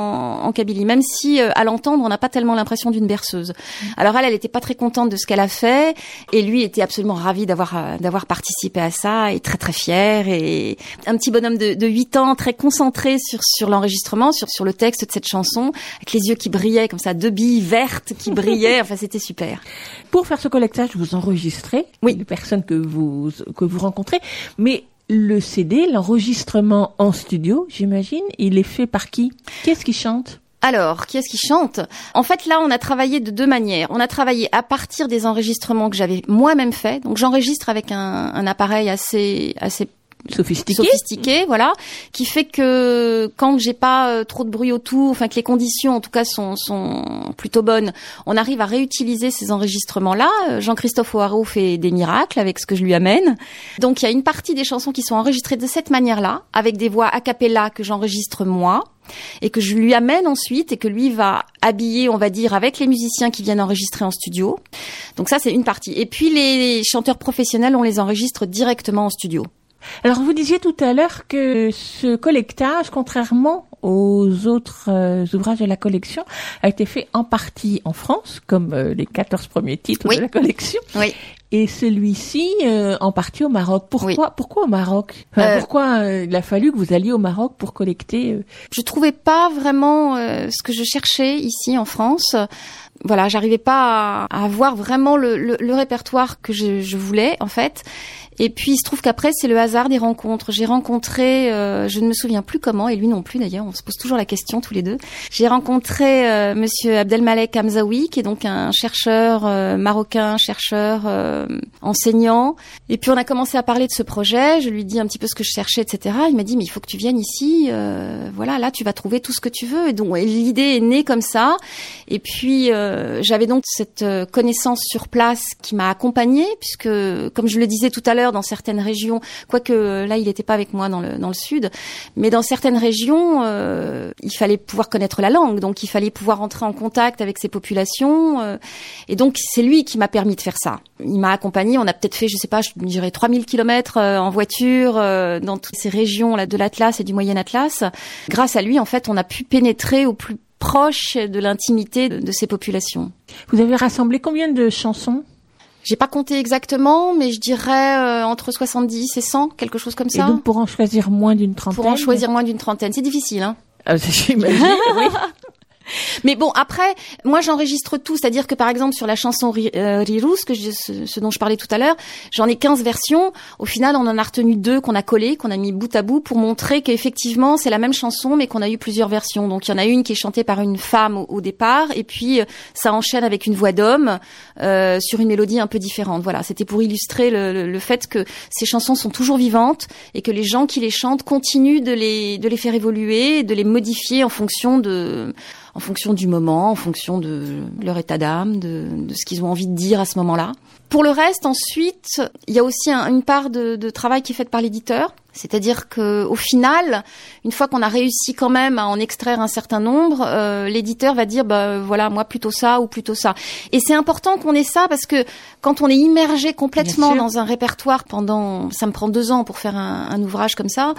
en Kabylie, même si euh, à l'entendre, on n'a pas tellement l'impression d'une berceuse. Alors elle, elle était pas très contente de ce qu'elle a fait, et lui était absolument ravi d'avoir euh, d'avoir participé à ça, et très très fier, et un petit bonhomme de, de 8 ans, très concentré sur sur l'enregistrement, sur sur le texte de cette chanson, avec les yeux qui brillaient comme ça, deux billes vertes qui brillaient. <laughs> Enfin, c'était super. Pour faire ce collectage, vous enregistrez Oui. les personnes que vous que vous rencontrez, mais le CD, l'enregistrement en studio, j'imagine, il est fait par qui? Qu'est-ce qui chante? Alors, qui est-ce qui chante? En fait, là, on a travaillé de deux manières. On a travaillé à partir des enregistrements que j'avais moi-même fait. Donc, j'enregistre avec un, un appareil assez assez Sophistiqué sophistiqué, voilà, qui fait que quand j'ai pas euh, trop de bruit autour, enfin que les conditions en tout cas sont, sont plutôt bonnes, on arrive à réutiliser ces enregistrements-là. Euh, Jean-Christophe O'Haraud fait des miracles avec ce que je lui amène. Donc il y a une partie des chansons qui sont enregistrées de cette manière-là, avec des voix a cappella que j'enregistre moi et que je lui amène ensuite et que lui va habiller, on va dire, avec les musiciens qui viennent enregistrer en studio. Donc ça, c'est une partie. Et puis les chanteurs professionnels, on les enregistre directement en studio. Alors vous disiez tout à l'heure que ce collectage, contrairement aux autres euh, ouvrages de la collection, a été fait en partie en France, comme euh, les 14 premiers titres Oui. de la collection, Oui. et celui-ci euh, en partie au Maroc. Pourquoi Oui. Pourquoi au Maroc? Enfin, Pourquoi il a fallu que vous alliez au Maroc pour collecter je trouvais pas vraiment ce que je cherchais ici en France. Voilà, j'arrivais pas à, avoir vraiment le, le- le répertoire que je, je voulais en fait. Et puis il se trouve qu'après c'est le hasard des rencontres. J'ai rencontré, euh, je ne me souviens plus comment, et lui non plus d'ailleurs. On se pose toujours la question tous les deux. J'ai rencontré euh, Monsieur Abdelmalek Hamzaoui, qui est donc un chercheur euh, marocain, chercheur euh, enseignant. Et puis on a commencé à parler de ce projet. Je lui dis un petit peu ce que je cherchais, etc. Il m'a dit mais il faut que tu viennes ici. euh, voilà, là tu vas trouver tout ce que tu veux. Et donc l'idée est née comme ça. Et puis euh, j'avais donc cette euh, connaissance sur place qui m'a accompagnée, puisque, comme je le disais tout à l'heure, dans certaines régions, quoique là, il n'était pas avec moi dans le, dans le sud, mais dans certaines régions, euh, il fallait pouvoir connaître la langue, donc il fallait pouvoir entrer en contact avec ces populations, euh, et donc c'est lui qui m'a permis de faire ça. Il m'a accompagné, on a peut-être fait, je sais pas, je dirais 3000 kilomètres euh, en voiture dans toutes ces régions là de l'Atlas et du Moyen Atlas. Grâce à lui, en fait, on a pu pénétrer au plus proche de l'intimité de, ces populations. Vous avez rassemblé combien de chansons? J'ai pas compté exactement, mais je dirais euh, entre 70 et 100, quelque chose comme Et ça. donc pour en choisir moins d'une trentaine Pour en choisir moins d'une trentaine, c'est difficile. Hein Ah, <laughs> J'imagine, oui. <laughs> Mais bon, après, moi j'enregistre tout, c'est-à-dire que par exemple sur la chanson euh, Rirous, que je- ce, ce dont je parlais tout à l'heure, j'en ai 15 versions. Au final, on en a retenu deux qu'on a collées, qu'on a mis bout à bout pour montrer qu'effectivement c'est la même chanson, mais qu'on a eu plusieurs versions. Donc il y en a une qui est chantée par une femme au, au départ, et puis euh, ça enchaîne avec une voix d'homme euh, sur une mélodie un peu différente. Voilà, c'était pour illustrer le, le- le fait que ces chansons sont toujours vivantes et que les gens qui les chantent continuent de les de les faire évoluer, de les modifier en fonction de en fonction du moment, en fonction de leur état d'âme, de, ce qu'ils ont envie de dire à ce moment-là. Pour le reste, ensuite, il y a aussi un- une part de travail qui est faite par l'éditeur. C'est-à-dire que au final, une fois qu'on a réussi quand même à en extraire un certain nombre, euh, l'éditeur va dire bah voilà moi plutôt ça ou plutôt ça. Et c'est important qu'on ait ça parce que quand on est immergé complètement dans un répertoire pendant, ça me prend deux ans pour faire un, un ouvrage comme ça.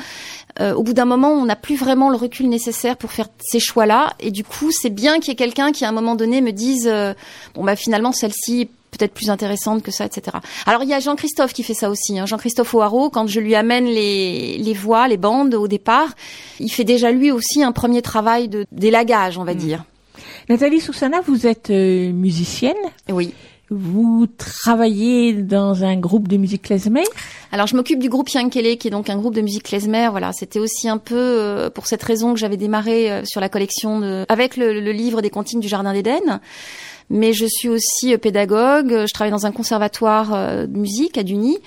euh, au bout d'un moment, on n'a plus vraiment le recul nécessaire pour faire ces choix-là. Et du coup, c'est bien qu'il y ait quelqu'un qui à un moment donné me dise euh, bon bah finalement celle-ci peut-être plus intéressante que ça, etc. Alors il y a Jean-Christophe qui fait ça aussi. Hein. Jean-Christophe O'Haraud, quand je lui amène les, les voix, les bandes au départ, il fait déjà lui aussi un premier travail de d'élagage, on va dire. Nathalie Soussana, vous êtes euh, musicienne. Oui. Vous travaillez dans un groupe de musique klezmer? Alors je m'occupe du groupe Yankele, qui est donc un groupe de musique klezmer. Voilà, c'était aussi un peu euh, pour cette raison que j'avais démarré euh, sur la collection de, avec le, le livre des comptines du Jardin d'Éden. Mais je suis aussi euh, pédagogue. Je travaille dans un conservatoire euh, de musique à Duny.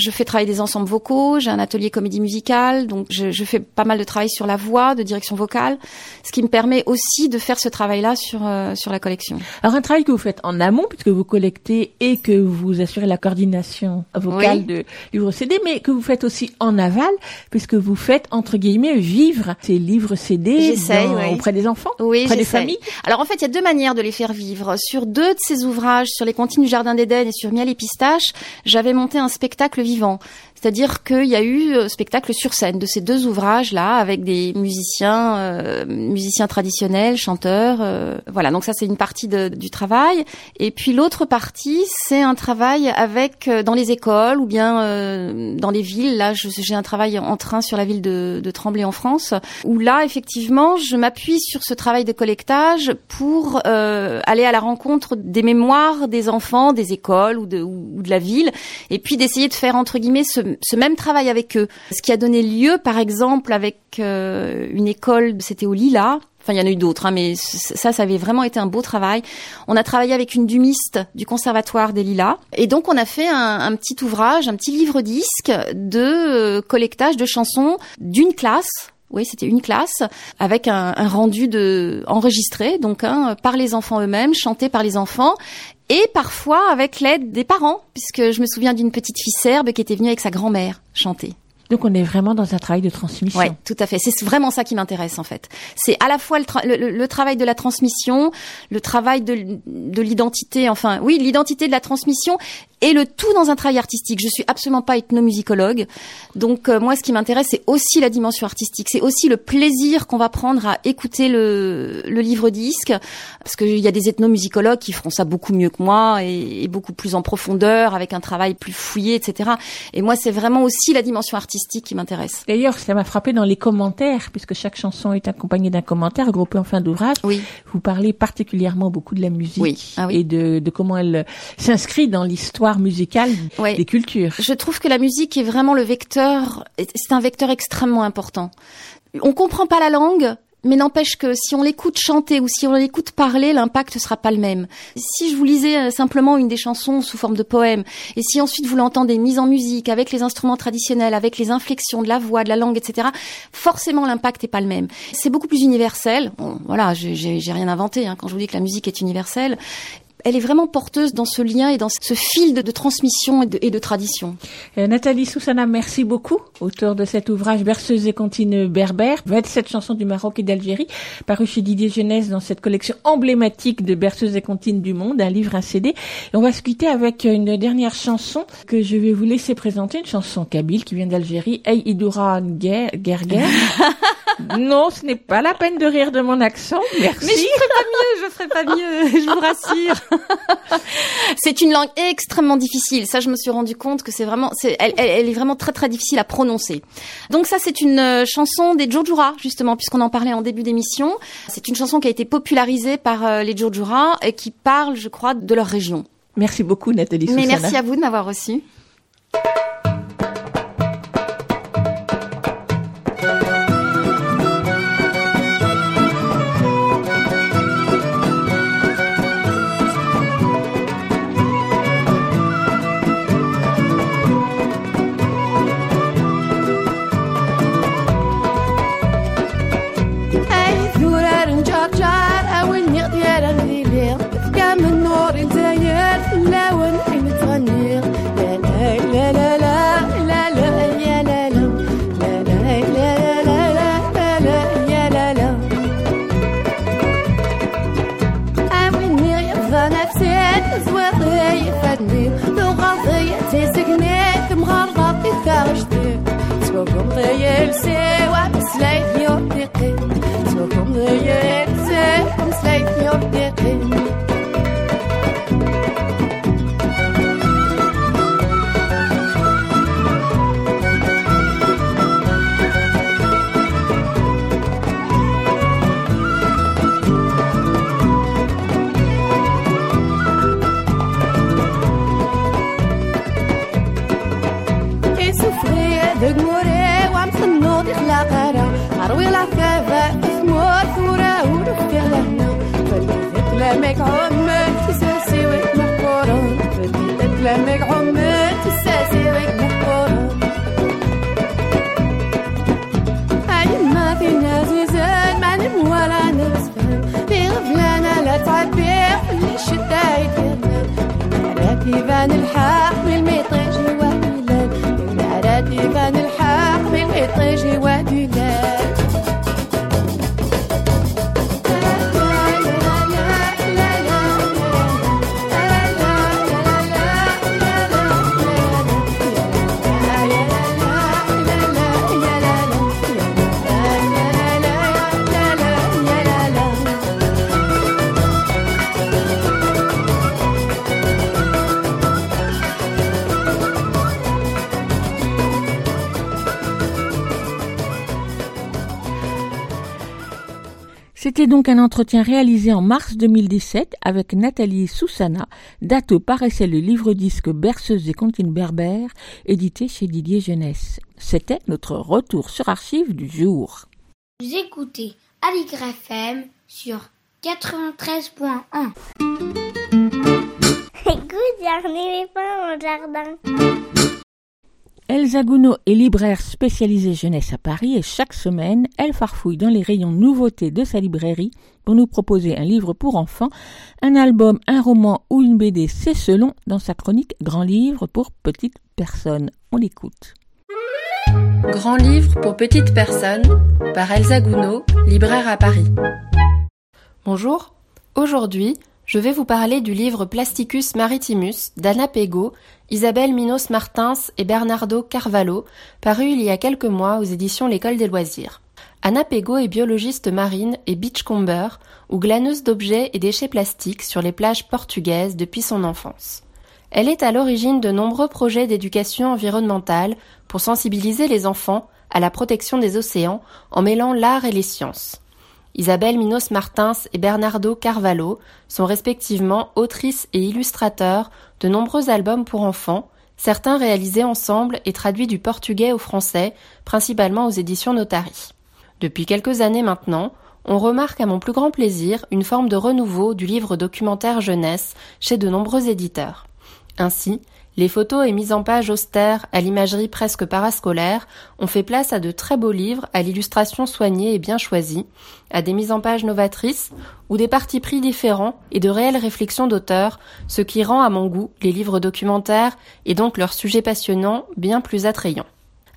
Je fais travailler des ensembles vocaux. J'ai un atelier comédie musicale, donc je, je fais pas mal de travail sur la voix, de direction vocale, ce qui me permet aussi de faire ce travail-là sur euh, sur la collection. Alors un travail que vous faites en amont puisque vous collectez et que vous assurez la coordination vocale Oui. de livres CD, mais que vous faites aussi en aval puisque vous faites entre guillemets vivre ces livres CD dans- oui. auprès des enfants, Oui, auprès des familles. Alors en fait, il y a deux manières de les faire vivre. Sur deux de ces ouvrages, sur les comptines du Jardin d'Éden et sur Miel et Pistache, j'avais monté un spectacle vivant. C'est-à-dire qu'il y a eu euh, spectacle sur scène de ces deux ouvrages-là, avec des musiciens, euh, musiciens traditionnels, chanteurs. euh, voilà, donc ça c'est une partie de- du travail. Et puis l'autre partie, c'est un travail avec euh, dans les écoles ou bien euh, dans les villes. Là, j'ai un travail en train sur la ville de, de Tremblay en France, où là effectivement, je m'appuie sur ce travail de collectage pour euh, aller à la rencontre des mémoires des enfants, des écoles ou de, ou de la ville, et puis d'essayer de faire entre guillemets ce, ce même travail avec eux. Ce qui a donné lieu, par exemple, avec euh, une école, c'était au Lila. Enfin, il y en a eu d'autres, hein, mais ça, ça avait vraiment été un beau travail. On a travaillé avec une dumiste du conservatoire des Lilas, et donc on a fait un, petit ouvrage, un petit livre disque de euh, collectage de chansons d'une classe. Oui, c'était une classe avec un, rendu enregistré, donc hein, par les enfants eux-mêmes, chanté par les enfants, et parfois avec l'aide des parents, puisque je me souviens d'une petite fille serbe qui était venue avec sa grand-mère chanter. Donc on est vraiment dans un travail de transmission. Ouais, tout à fait. C'est vraiment ça qui m'intéresse en fait. C'est à la fois le, tra- le- le- le travail de la transmission, le travail de l'identité, enfin oui, l'identité de la transmission et le tout dans un travail artistique. Je suis absolument pas ethnomusicologue, donc euh, moi ce qui m'intéresse c'est aussi la dimension artistique, c'est aussi le plaisir qu'on va prendre à écouter le, le livre disque, parce qu'il y a des ethnomusicologues qui feront ça beaucoup mieux que moi et, et beaucoup plus en profondeur, avec un travail plus fouillé, etc. Et moi c'est vraiment aussi la dimension artistique qui m'intéresse. D'ailleurs, ça m'a frappé dans les commentaires, puisque chaque chanson est accompagnée d'un commentaire regroupé en fin d'ouvrage. Oui. Vous parlez particulièrement beaucoup de la musique Oui. Ah oui. et de, de comment elle s'inscrit dans l'histoire musicale Ouais. des cultures. Je trouve que la musique est vraiment le vecteur, c'est un vecteur extrêmement important. On comprend pas la langue, Mais n'empêche que si on l'écoute chanter ou si on l'écoute parler, l'impact ne sera pas le même. Si je vous lisais euh, simplement une des chansons sous forme de poème, et si ensuite vous l'entendez mise en musique, avec les instruments traditionnels, avec les inflexions de la voix, de la langue, etc., forcément l'impact n'est pas le même. C'est beaucoup plus universel. Bon, voilà, j'ai rien inventé hein, quand je vous dis que la musique est universelle. Elle est vraiment porteuse dans ce lien et dans ce fil de, de transmission et de, et de tradition. Euh, Nathalie Soussana, merci beaucoup, auteur de cet ouvrage Berceuse et comptine berbère, 27 chansons du Maroc et d'Algérie, paru chez Didier Jeunesse dans cette collection emblématique de Berceuse et comptines du monde, un livre, un CD. Et on va se quitter avec une dernière chanson que je vais vous laisser présenter, une chanson kabyle qui vient d'Algérie, Hey Idoura Gerger. <laughs> non, ce n'est pas la peine de rire de mon accent, merci. Mais je ferai pas mieux, je ferai pas mieux, je vous rassure. <laughs> c'est une langue extrêmement difficile. Ça, je me suis rendu compte que c'est vraiment, c'est, elle, elle- elle est vraiment très très difficile à prononcer. Donc ça, c'est une euh, chanson des Jojura, justement, puisqu'on en parlait en début d'émission. C'est une chanson qui a été popularisée par euh, les Jojura et qui parle, je crois, de leur région. Merci beaucoup, Nathalie Mais Soussana. merci à vous de m'avoir reçu. Donc un entretien réalisé en mars 2017 avec Nathalie Soussana, date où paraissait le livre-disque Berceuse et comptines berbères, édité chez Didier Jeunesse. C'était notre retour sur archives du jour. Vous écoutez Aligre FM sur 93.1. <laughs> Écoute, il y a un éléphant au jardin. Elsa Gounod est libraire spécialisée jeunesse à Paris et chaque semaine, elle farfouille dans les rayons nouveautés de sa librairie pour nous proposer un livre pour enfants, un album, un roman ou une BD, c'est selon, dans sa chronique Grand livre pour petites personnes. On l'écoute. Grand livre pour petites personnes par Elsa Gounod, libraire à Paris. Bonjour, aujourd'hui je vais vous parler du livre Plasticus Maritimus d'Anna Pego, Isabelle Minos Martins et Bernardo Carvalho, paru il y a quelques mois aux éditions L'École des loisirs. Anna Pego est biologiste marine et beachcomber ou glaneuse d'objets et déchets plastiques sur les plages portugaises depuis son enfance. Elle est à l'origine de nombreux projets d'éducation environnementale pour sensibiliser les enfants à la protection des océans en mêlant l'art et les sciences. Isabelle Minos Martins et Bernardo Carvalho sont respectivement autrices et illustrateurs de nombreux albums pour enfants, certains réalisés ensemble et traduits du portugais au français, principalement aux éditions Notari. Depuis quelques années maintenant, on remarque à mon plus grand plaisir une forme de renouveau du livre documentaire jeunesse chez de nombreux éditeurs. Ainsi, les photos et mises en page austères à l'imagerie presque parascolaire ont fait place à de très beaux livres à l'illustration soignée et bien choisie, à des mises en page novatrices ou des partis pris différents et de réelles réflexions d'auteurs, ce qui rend à mon goût les livres documentaires et donc leurs sujets passionnants bien plus attrayants.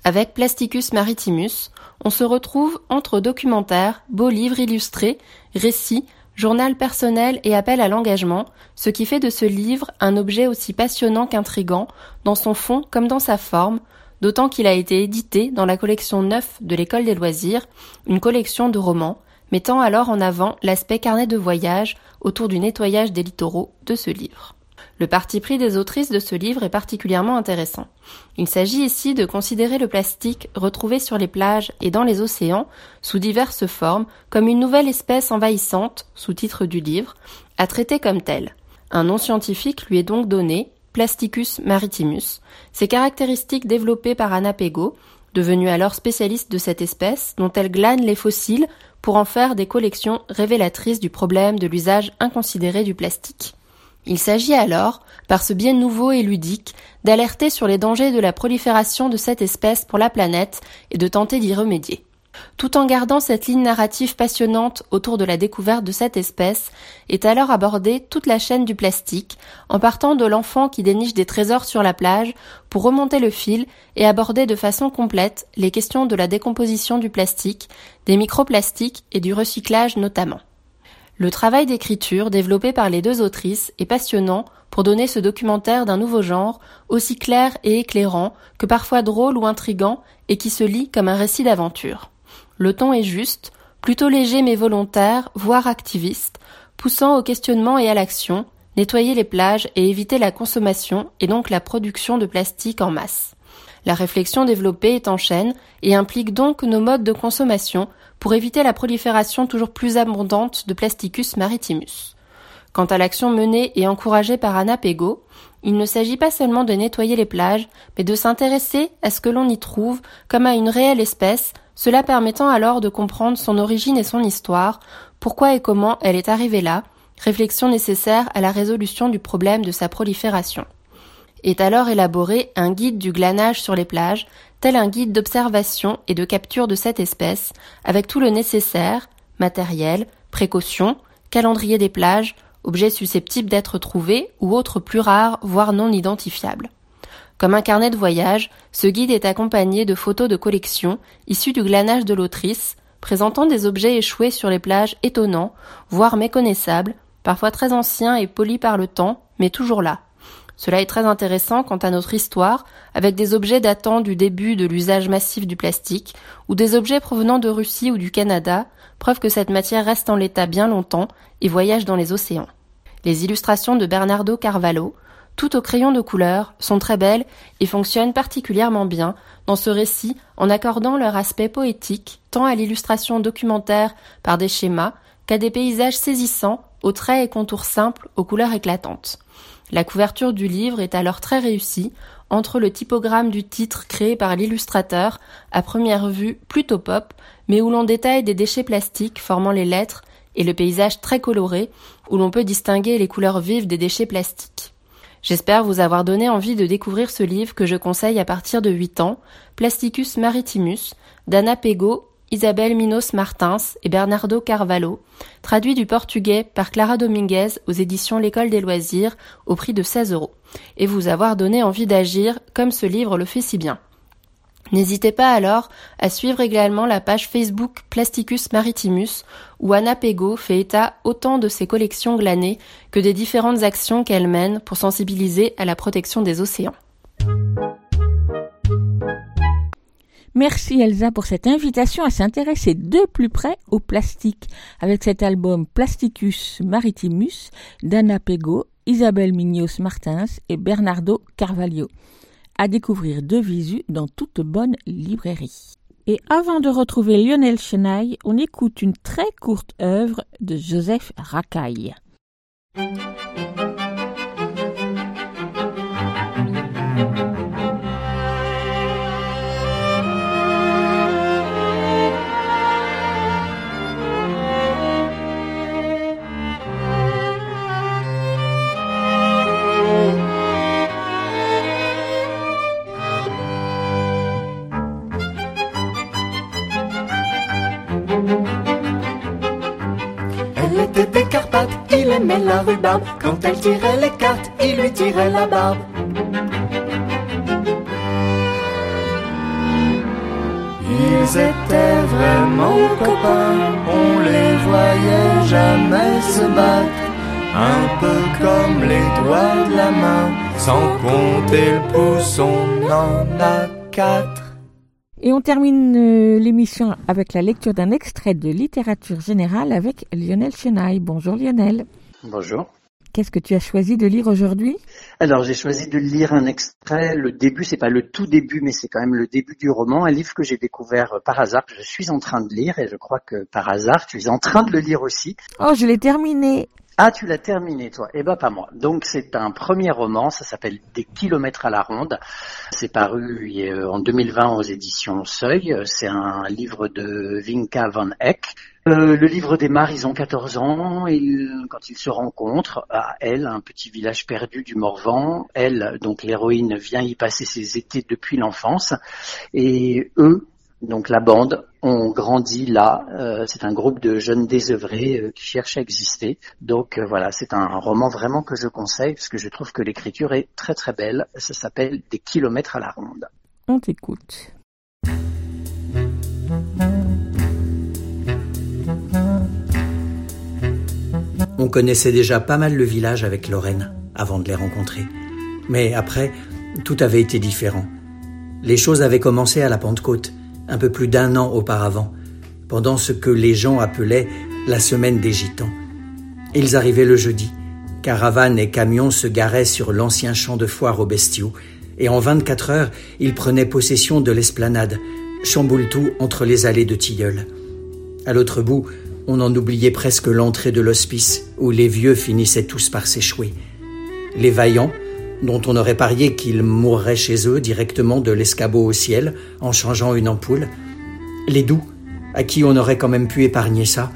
Avec Plasticus Maritimus, on se retrouve entre documentaires, beaux livres illustrés, récits, journal personnel et appel à l'engagement, ce qui fait de ce livre un objet aussi passionnant qu'intrigant, dans son fond comme dans sa forme, d'autant qu'il a été édité dans la collection 9 de l'École des loisirs, une collection de romans, mettant alors en avant l'aspect carnet de voyage autour du nettoyage des littoraux de ce livre. Le parti pris des autrices de ce livre est particulièrement intéressant. Il s'agit ici de considérer le plastique retrouvé sur les plages et dans les océans sous diverses formes comme une nouvelle espèce envahissante, sous-titre du livre, à traiter comme telle. Un nom scientifique lui est donc donné, Plasticus maritimus. Ses caractéristiques développées par Anna Pego, devenue alors spécialiste de cette espèce, dont elle glane les fossiles pour en faire des collections révélatrices du problème de l'usage inconsidéré du plastique. Il s'agit alors, par ce biais nouveau et ludique, d'alerter sur les dangers de la prolifération de cette espèce pour la planète et de tenter d'y remédier. Tout en gardant cette ligne narrative passionnante autour de la découverte de cette espèce, est alors abordée toute la chaîne du plastique, en partant de l'enfant qui déniche des trésors sur la plage, pour remonter le fil et aborder de façon complète les questions de la décomposition du plastique, des microplastiques et du recyclage notamment. Le travail d'écriture développé par les deux autrices est passionnant pour donner ce documentaire d'un nouveau genre, aussi clair et éclairant que parfois drôle ou intrigant et qui se lit comme un récit d'aventure. Le ton est juste, plutôt léger mais volontaire, voire activiste, poussant au questionnement et à l'action, nettoyer les plages et éviter la consommation et donc la production de plastique en masse. La réflexion développée est en chaîne et implique donc nos modes de consommation pour éviter la prolifération toujours plus abondante de Plasticus maritimus. Quant à l'action menée et encouragée par Anna Pego, il ne s'agit pas seulement de nettoyer les plages, mais de s'intéresser à ce que l'on y trouve comme à une réelle espèce, cela permettant alors de comprendre son origine et son histoire, pourquoi et comment elle est arrivée là, réflexion nécessaire à la résolution du problème de sa prolifération. Est alors élaboré un guide du glanage sur les plages, tel un guide d'observation et de capture de cette espèce, avec tout le nécessaire, matériel, précautions, calendrier des plages, objets susceptibles d'être trouvés ou autres plus rares, voire non identifiables. Comme un carnet de voyage, ce guide est accompagné de photos de collection issues du glanage de l'autrice, présentant des objets échoués sur les plages étonnants, voire méconnaissables, parfois très anciens et polis par le temps, mais toujours là. Cela est très intéressant quant à notre histoire, avec des objets datant du début de l'usage massif du plastique, ou des objets provenant de Russie ou du Canada, preuve que cette matière reste en l'état bien longtemps et voyage dans les océans. Les illustrations de Bernardo Carvalho, toutes au crayon de couleur, sont très belles et fonctionnent particulièrement bien dans ce récit en accordant leur aspect poétique tant à l'illustration documentaire par des schémas qu'à des paysages saisissants aux traits et contours simples aux couleurs éclatantes. La couverture du livre est alors très réussie, entre le typogramme du titre créé par l'illustrateur, à première vue plutôt pop, mais où l'on détaille des déchets plastiques formant les lettres, et le paysage très coloré, où l'on peut distinguer les couleurs vives des déchets plastiques. J'espère vous avoir donné envie de découvrir ce livre que je conseille à partir de 8 ans, Plasticus maritimus, d'Anna Pego Isabelle Minos Martins et Bernardo Carvalho, traduit du portugais par Clara Dominguez aux éditions L'École des loisirs au prix de 16 euros, et vous avoir donné envie d'agir comme ce livre le fait si bien. N'hésitez pas alors à suivre également la page Facebook Plasticus Maritimus où Anna Pego fait état autant de ses collections glanées que des différentes actions qu'elle mène pour sensibiliser à la protection des océans. Merci Elsa pour cette invitation à s'intéresser de plus près au plastique avec cet album Plasticus Maritimus d'Anna Pego, Isabelle Mignos Martins et Bernardo Carvalho. À découvrir de visu dans toute bonne librairie. Et avant de retrouver Lionel Chenaille, on écoute une très courte œuvre de Joseph Racaille. Aimait la rhubarbe. Quand elle tirait les cartes, il lui tirait la barbe. Ils étaient vraiment copains, on les voyait jamais se battre. Un peu comme les doigts de la main, sans compter le pouce, on en a quatre. Et on termine euh, l'émission avec la lecture d'un extrait de littérature générale avec Lionel Chenaille. Bonjour Lionel. Bonjour. Qu'est-ce que tu as choisi de lire aujourd'hui? Alors j'ai choisi de lire un extrait. Le début, c'est pas le tout début, mais c'est quand même le début du roman. Un livre que j'ai découvert euh, par hasard, que je suis en train de lire, et je crois que par hasard, tu es en train de le lire aussi. Oh, je l'ai terminé. Ah, tu l'as terminé, toi. Eh ben, pas moi. Donc, c'est un premier roman. Ça s'appelle Des kilomètres à la ronde. C'est paru euh, en 2020 aux éditions Seuil. C'est un livre de Vinka van Eck. Euh, le livre démarre, ils ont 14 ans, et quand ils se rencontrent, à elle, un petit village perdu du Morvan, elle, donc l'héroïne, vient y passer ses étés depuis l'enfance, et eux, donc la bande, ont grandi là. Euh, c'est un groupe de jeunes désœuvrés euh, qui cherchent à exister. Donc euh, voilà, c'est un roman vraiment que je conseille parce que je trouve que l'écriture est très très belle. Ça s'appelle Des kilomètres à la ronde. On t'écoute. On connaissait déjà pas mal le village avec Lorraine avant de les rencontrer. Mais après, tout avait été différent. Les choses avaient commencé à la Pentecôte, un peu plus d'un an auparavant, pendant ce que les gens appelaient la semaine des gitans. Ils arrivaient le jeudi. Caravanes et camions se garaient sur l'ancien champ de foire aux bestiaux, et en 24 heures, ils prenaient possession de l'esplanade, chamboule-tout entre les allées de tilleuls. À l'autre bout, on en oubliait presque l'entrée de l'hospice, où les vieux finissaient tous par s'échouer. Les vaillants, dont on aurait parié qu'ils mourraient chez eux directement de l'escabeau au ciel en changeant une ampoule, les doux, à qui on aurait quand même pu épargner ça,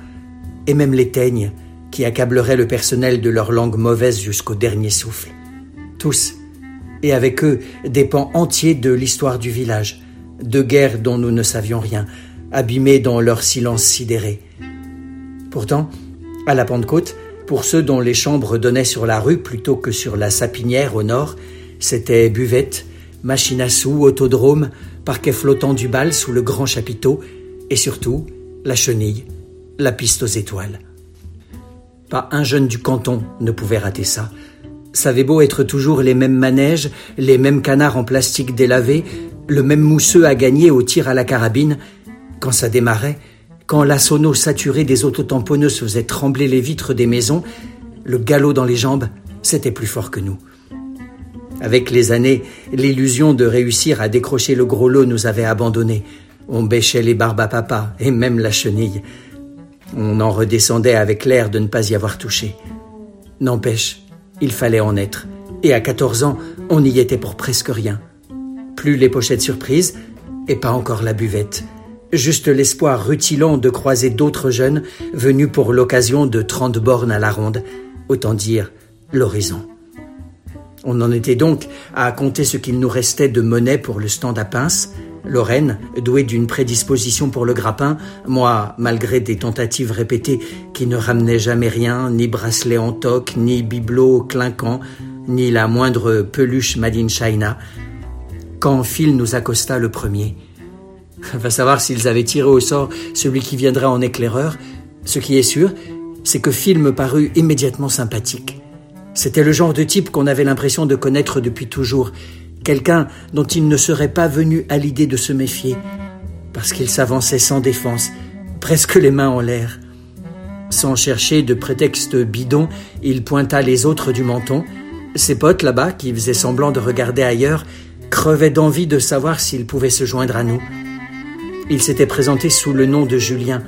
et même les teignes, qui accableraient le personnel de leur langue mauvaise jusqu'au dernier souffle. Tous, et avec eux des pans entiers de l'histoire du village, de guerres dont nous ne savions rien, abîmés dans leur silence sidéré. Pourtant, à la Pentecôte, pour ceux dont les chambres donnaient sur la rue plutôt que sur la sapinière au nord, c'était buvette, machine à sous, autodrome, parquet flottant du bal sous le grand chapiteau, et surtout la chenille, la piste aux étoiles. Pas un jeune du canton ne pouvait rater ça. Ça avait beau être toujours les mêmes manèges, les mêmes canards en plastique délavé, le même mousseux à gagner au tir à la carabine, quand ça démarrait, quand la sono saturée des autotamponneuses faisait trembler les vitres des maisons, le galop dans les jambes, c'était plus fort que nous. Avec les années, l'illusion de réussir à décrocher le gros lot nous avait abandonnés. On bêchait les barbes à papa et même la chenille. On en redescendait avec l'air de ne pas y avoir touché. N'empêche, il fallait en être. Et à 14 ans, on y était pour presque rien. Plus les pochettes surprises, et pas encore la buvette. Juste l'espoir rutilant de croiser d'autres jeunes venus pour l'occasion de trente bornes à la ronde, autant dire l'horizon. On en était donc à compter ce qu'il nous restait de monnaie pour le stand à pince. Lorraine, douée d'une prédisposition pour le grappin, moi, malgré des tentatives répétées qui ne ramenaient jamais rien, ni bracelet en toc, ni bibelot clinquant, ni la moindre peluche made in China, quand Phil nous accosta le premier. <laughs> Va savoir s'ils avaient tiré au sort celui qui viendrait en éclaireur. Ce qui est sûr, c'est que Phil me parut immédiatement sympathique. C'était le genre de type qu'on avait l'impression de connaître depuis toujours, quelqu'un dont il ne serait pas venu à l'idée de se méfier, parce qu'il s'avançait sans défense, presque les mains en l'air. Sans chercher de prétexte bidon, il pointa les autres du menton. Ses potes là-bas, qui faisaient semblant de regarder ailleurs, crevaient d'envie de savoir s'ils pouvaient se joindre à nous. Il s'était présenté sous le nom de Julien,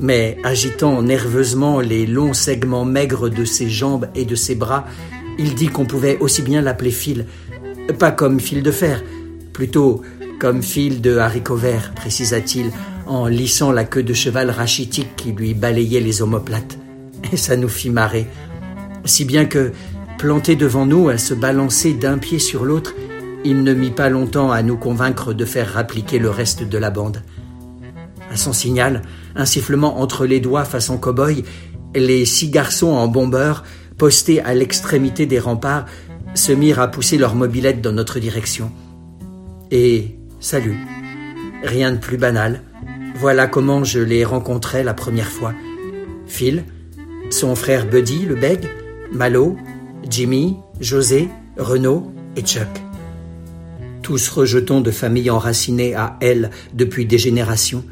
mais agitant nerveusement les longs segments maigres de ses jambes et de ses bras, il dit qu'on pouvait aussi bien l'appeler fil. Pas comme fil de fer, plutôt comme fil de haricots verts, précisa-t-il, en lissant la queue de cheval rachitique qui lui balayait les omoplates. Et ça nous fit marrer. Si bien que, planté devant nous à se balancer d'un pied sur l'autre, il ne mit pas longtemps à nous convaincre de faire rappliquer le reste de la bande. À son signal, un sifflement entre les doigts façon cow-boy, les six garçons en bombeur, postés à l'extrémité des remparts, se mirent à pousser leur mobilette dans notre direction. Et salut. Rien de plus banal. Voilà comment je les rencontrais la première fois. Phil, son frère Buddy, le bègue, Malo, Jimmy, José, Renaud et Chuck. Tous rejetons de familles enracinées à elle depuis des générations,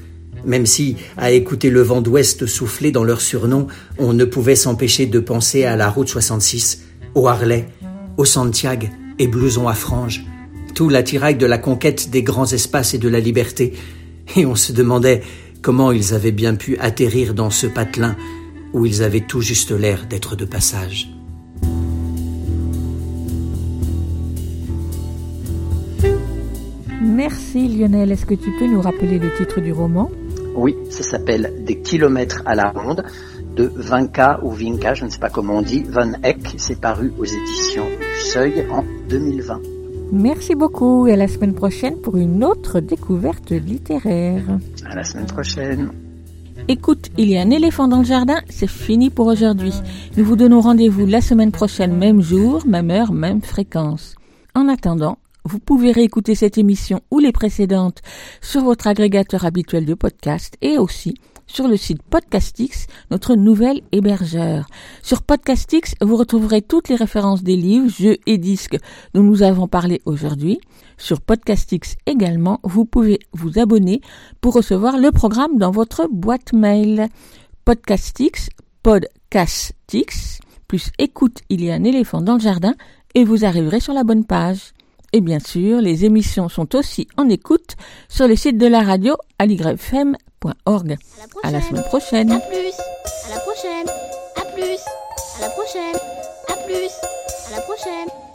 même si, à écouter le vent d'ouest souffler dans leur surnom, on ne pouvait s'empêcher de penser à la route 66, au Harley, au Santiago et blouson à franges, tout l'attirail de la conquête des grands espaces et de la liberté, et on se demandait comment ils avaient bien pu atterrir dans ce patelin où ils avaient tout juste l'air d'être de passage. Merci Lionel. Est-ce que tu peux nous rappeler le titre du roman? Oui, ça s'appelle Des kilomètres à la ronde de Vinca ou Vinca, je ne sais pas comment on dit, Van Eck. C'est paru aux éditions du Seuil en 2020. Merci beaucoup et à la semaine prochaine pour une autre découverte littéraire. À la semaine prochaine. Écoute, il y a un éléphant dans le jardin, c'est fini pour aujourd'hui. Nous vous donnons rendez-vous la semaine prochaine, même jour, même heure, même fréquence. En attendant, vous pouvez réécouter cette émission ou les précédentes sur votre agrégateur habituel de podcast et aussi sur le site Podcastix, notre nouvel hébergeur. Sur Podcastix, vous retrouverez toutes les références des livres, jeux et disques dont nous avons parlé aujourd'hui. Sur Podcastix également, vous pouvez vous abonner pour recevoir le programme dans votre boîte mail. Podcastix, Podcastix, plus écoute, il y a un éléphant dans le jardin et vous arriverez sur la bonne page. Et bien sûr, les émissions sont aussi en écoute sur le site de la radio aligrefm.org. À la semaine prochaine. À plus. À la prochaine. À plus. À la prochaine. À plus. À la prochaine.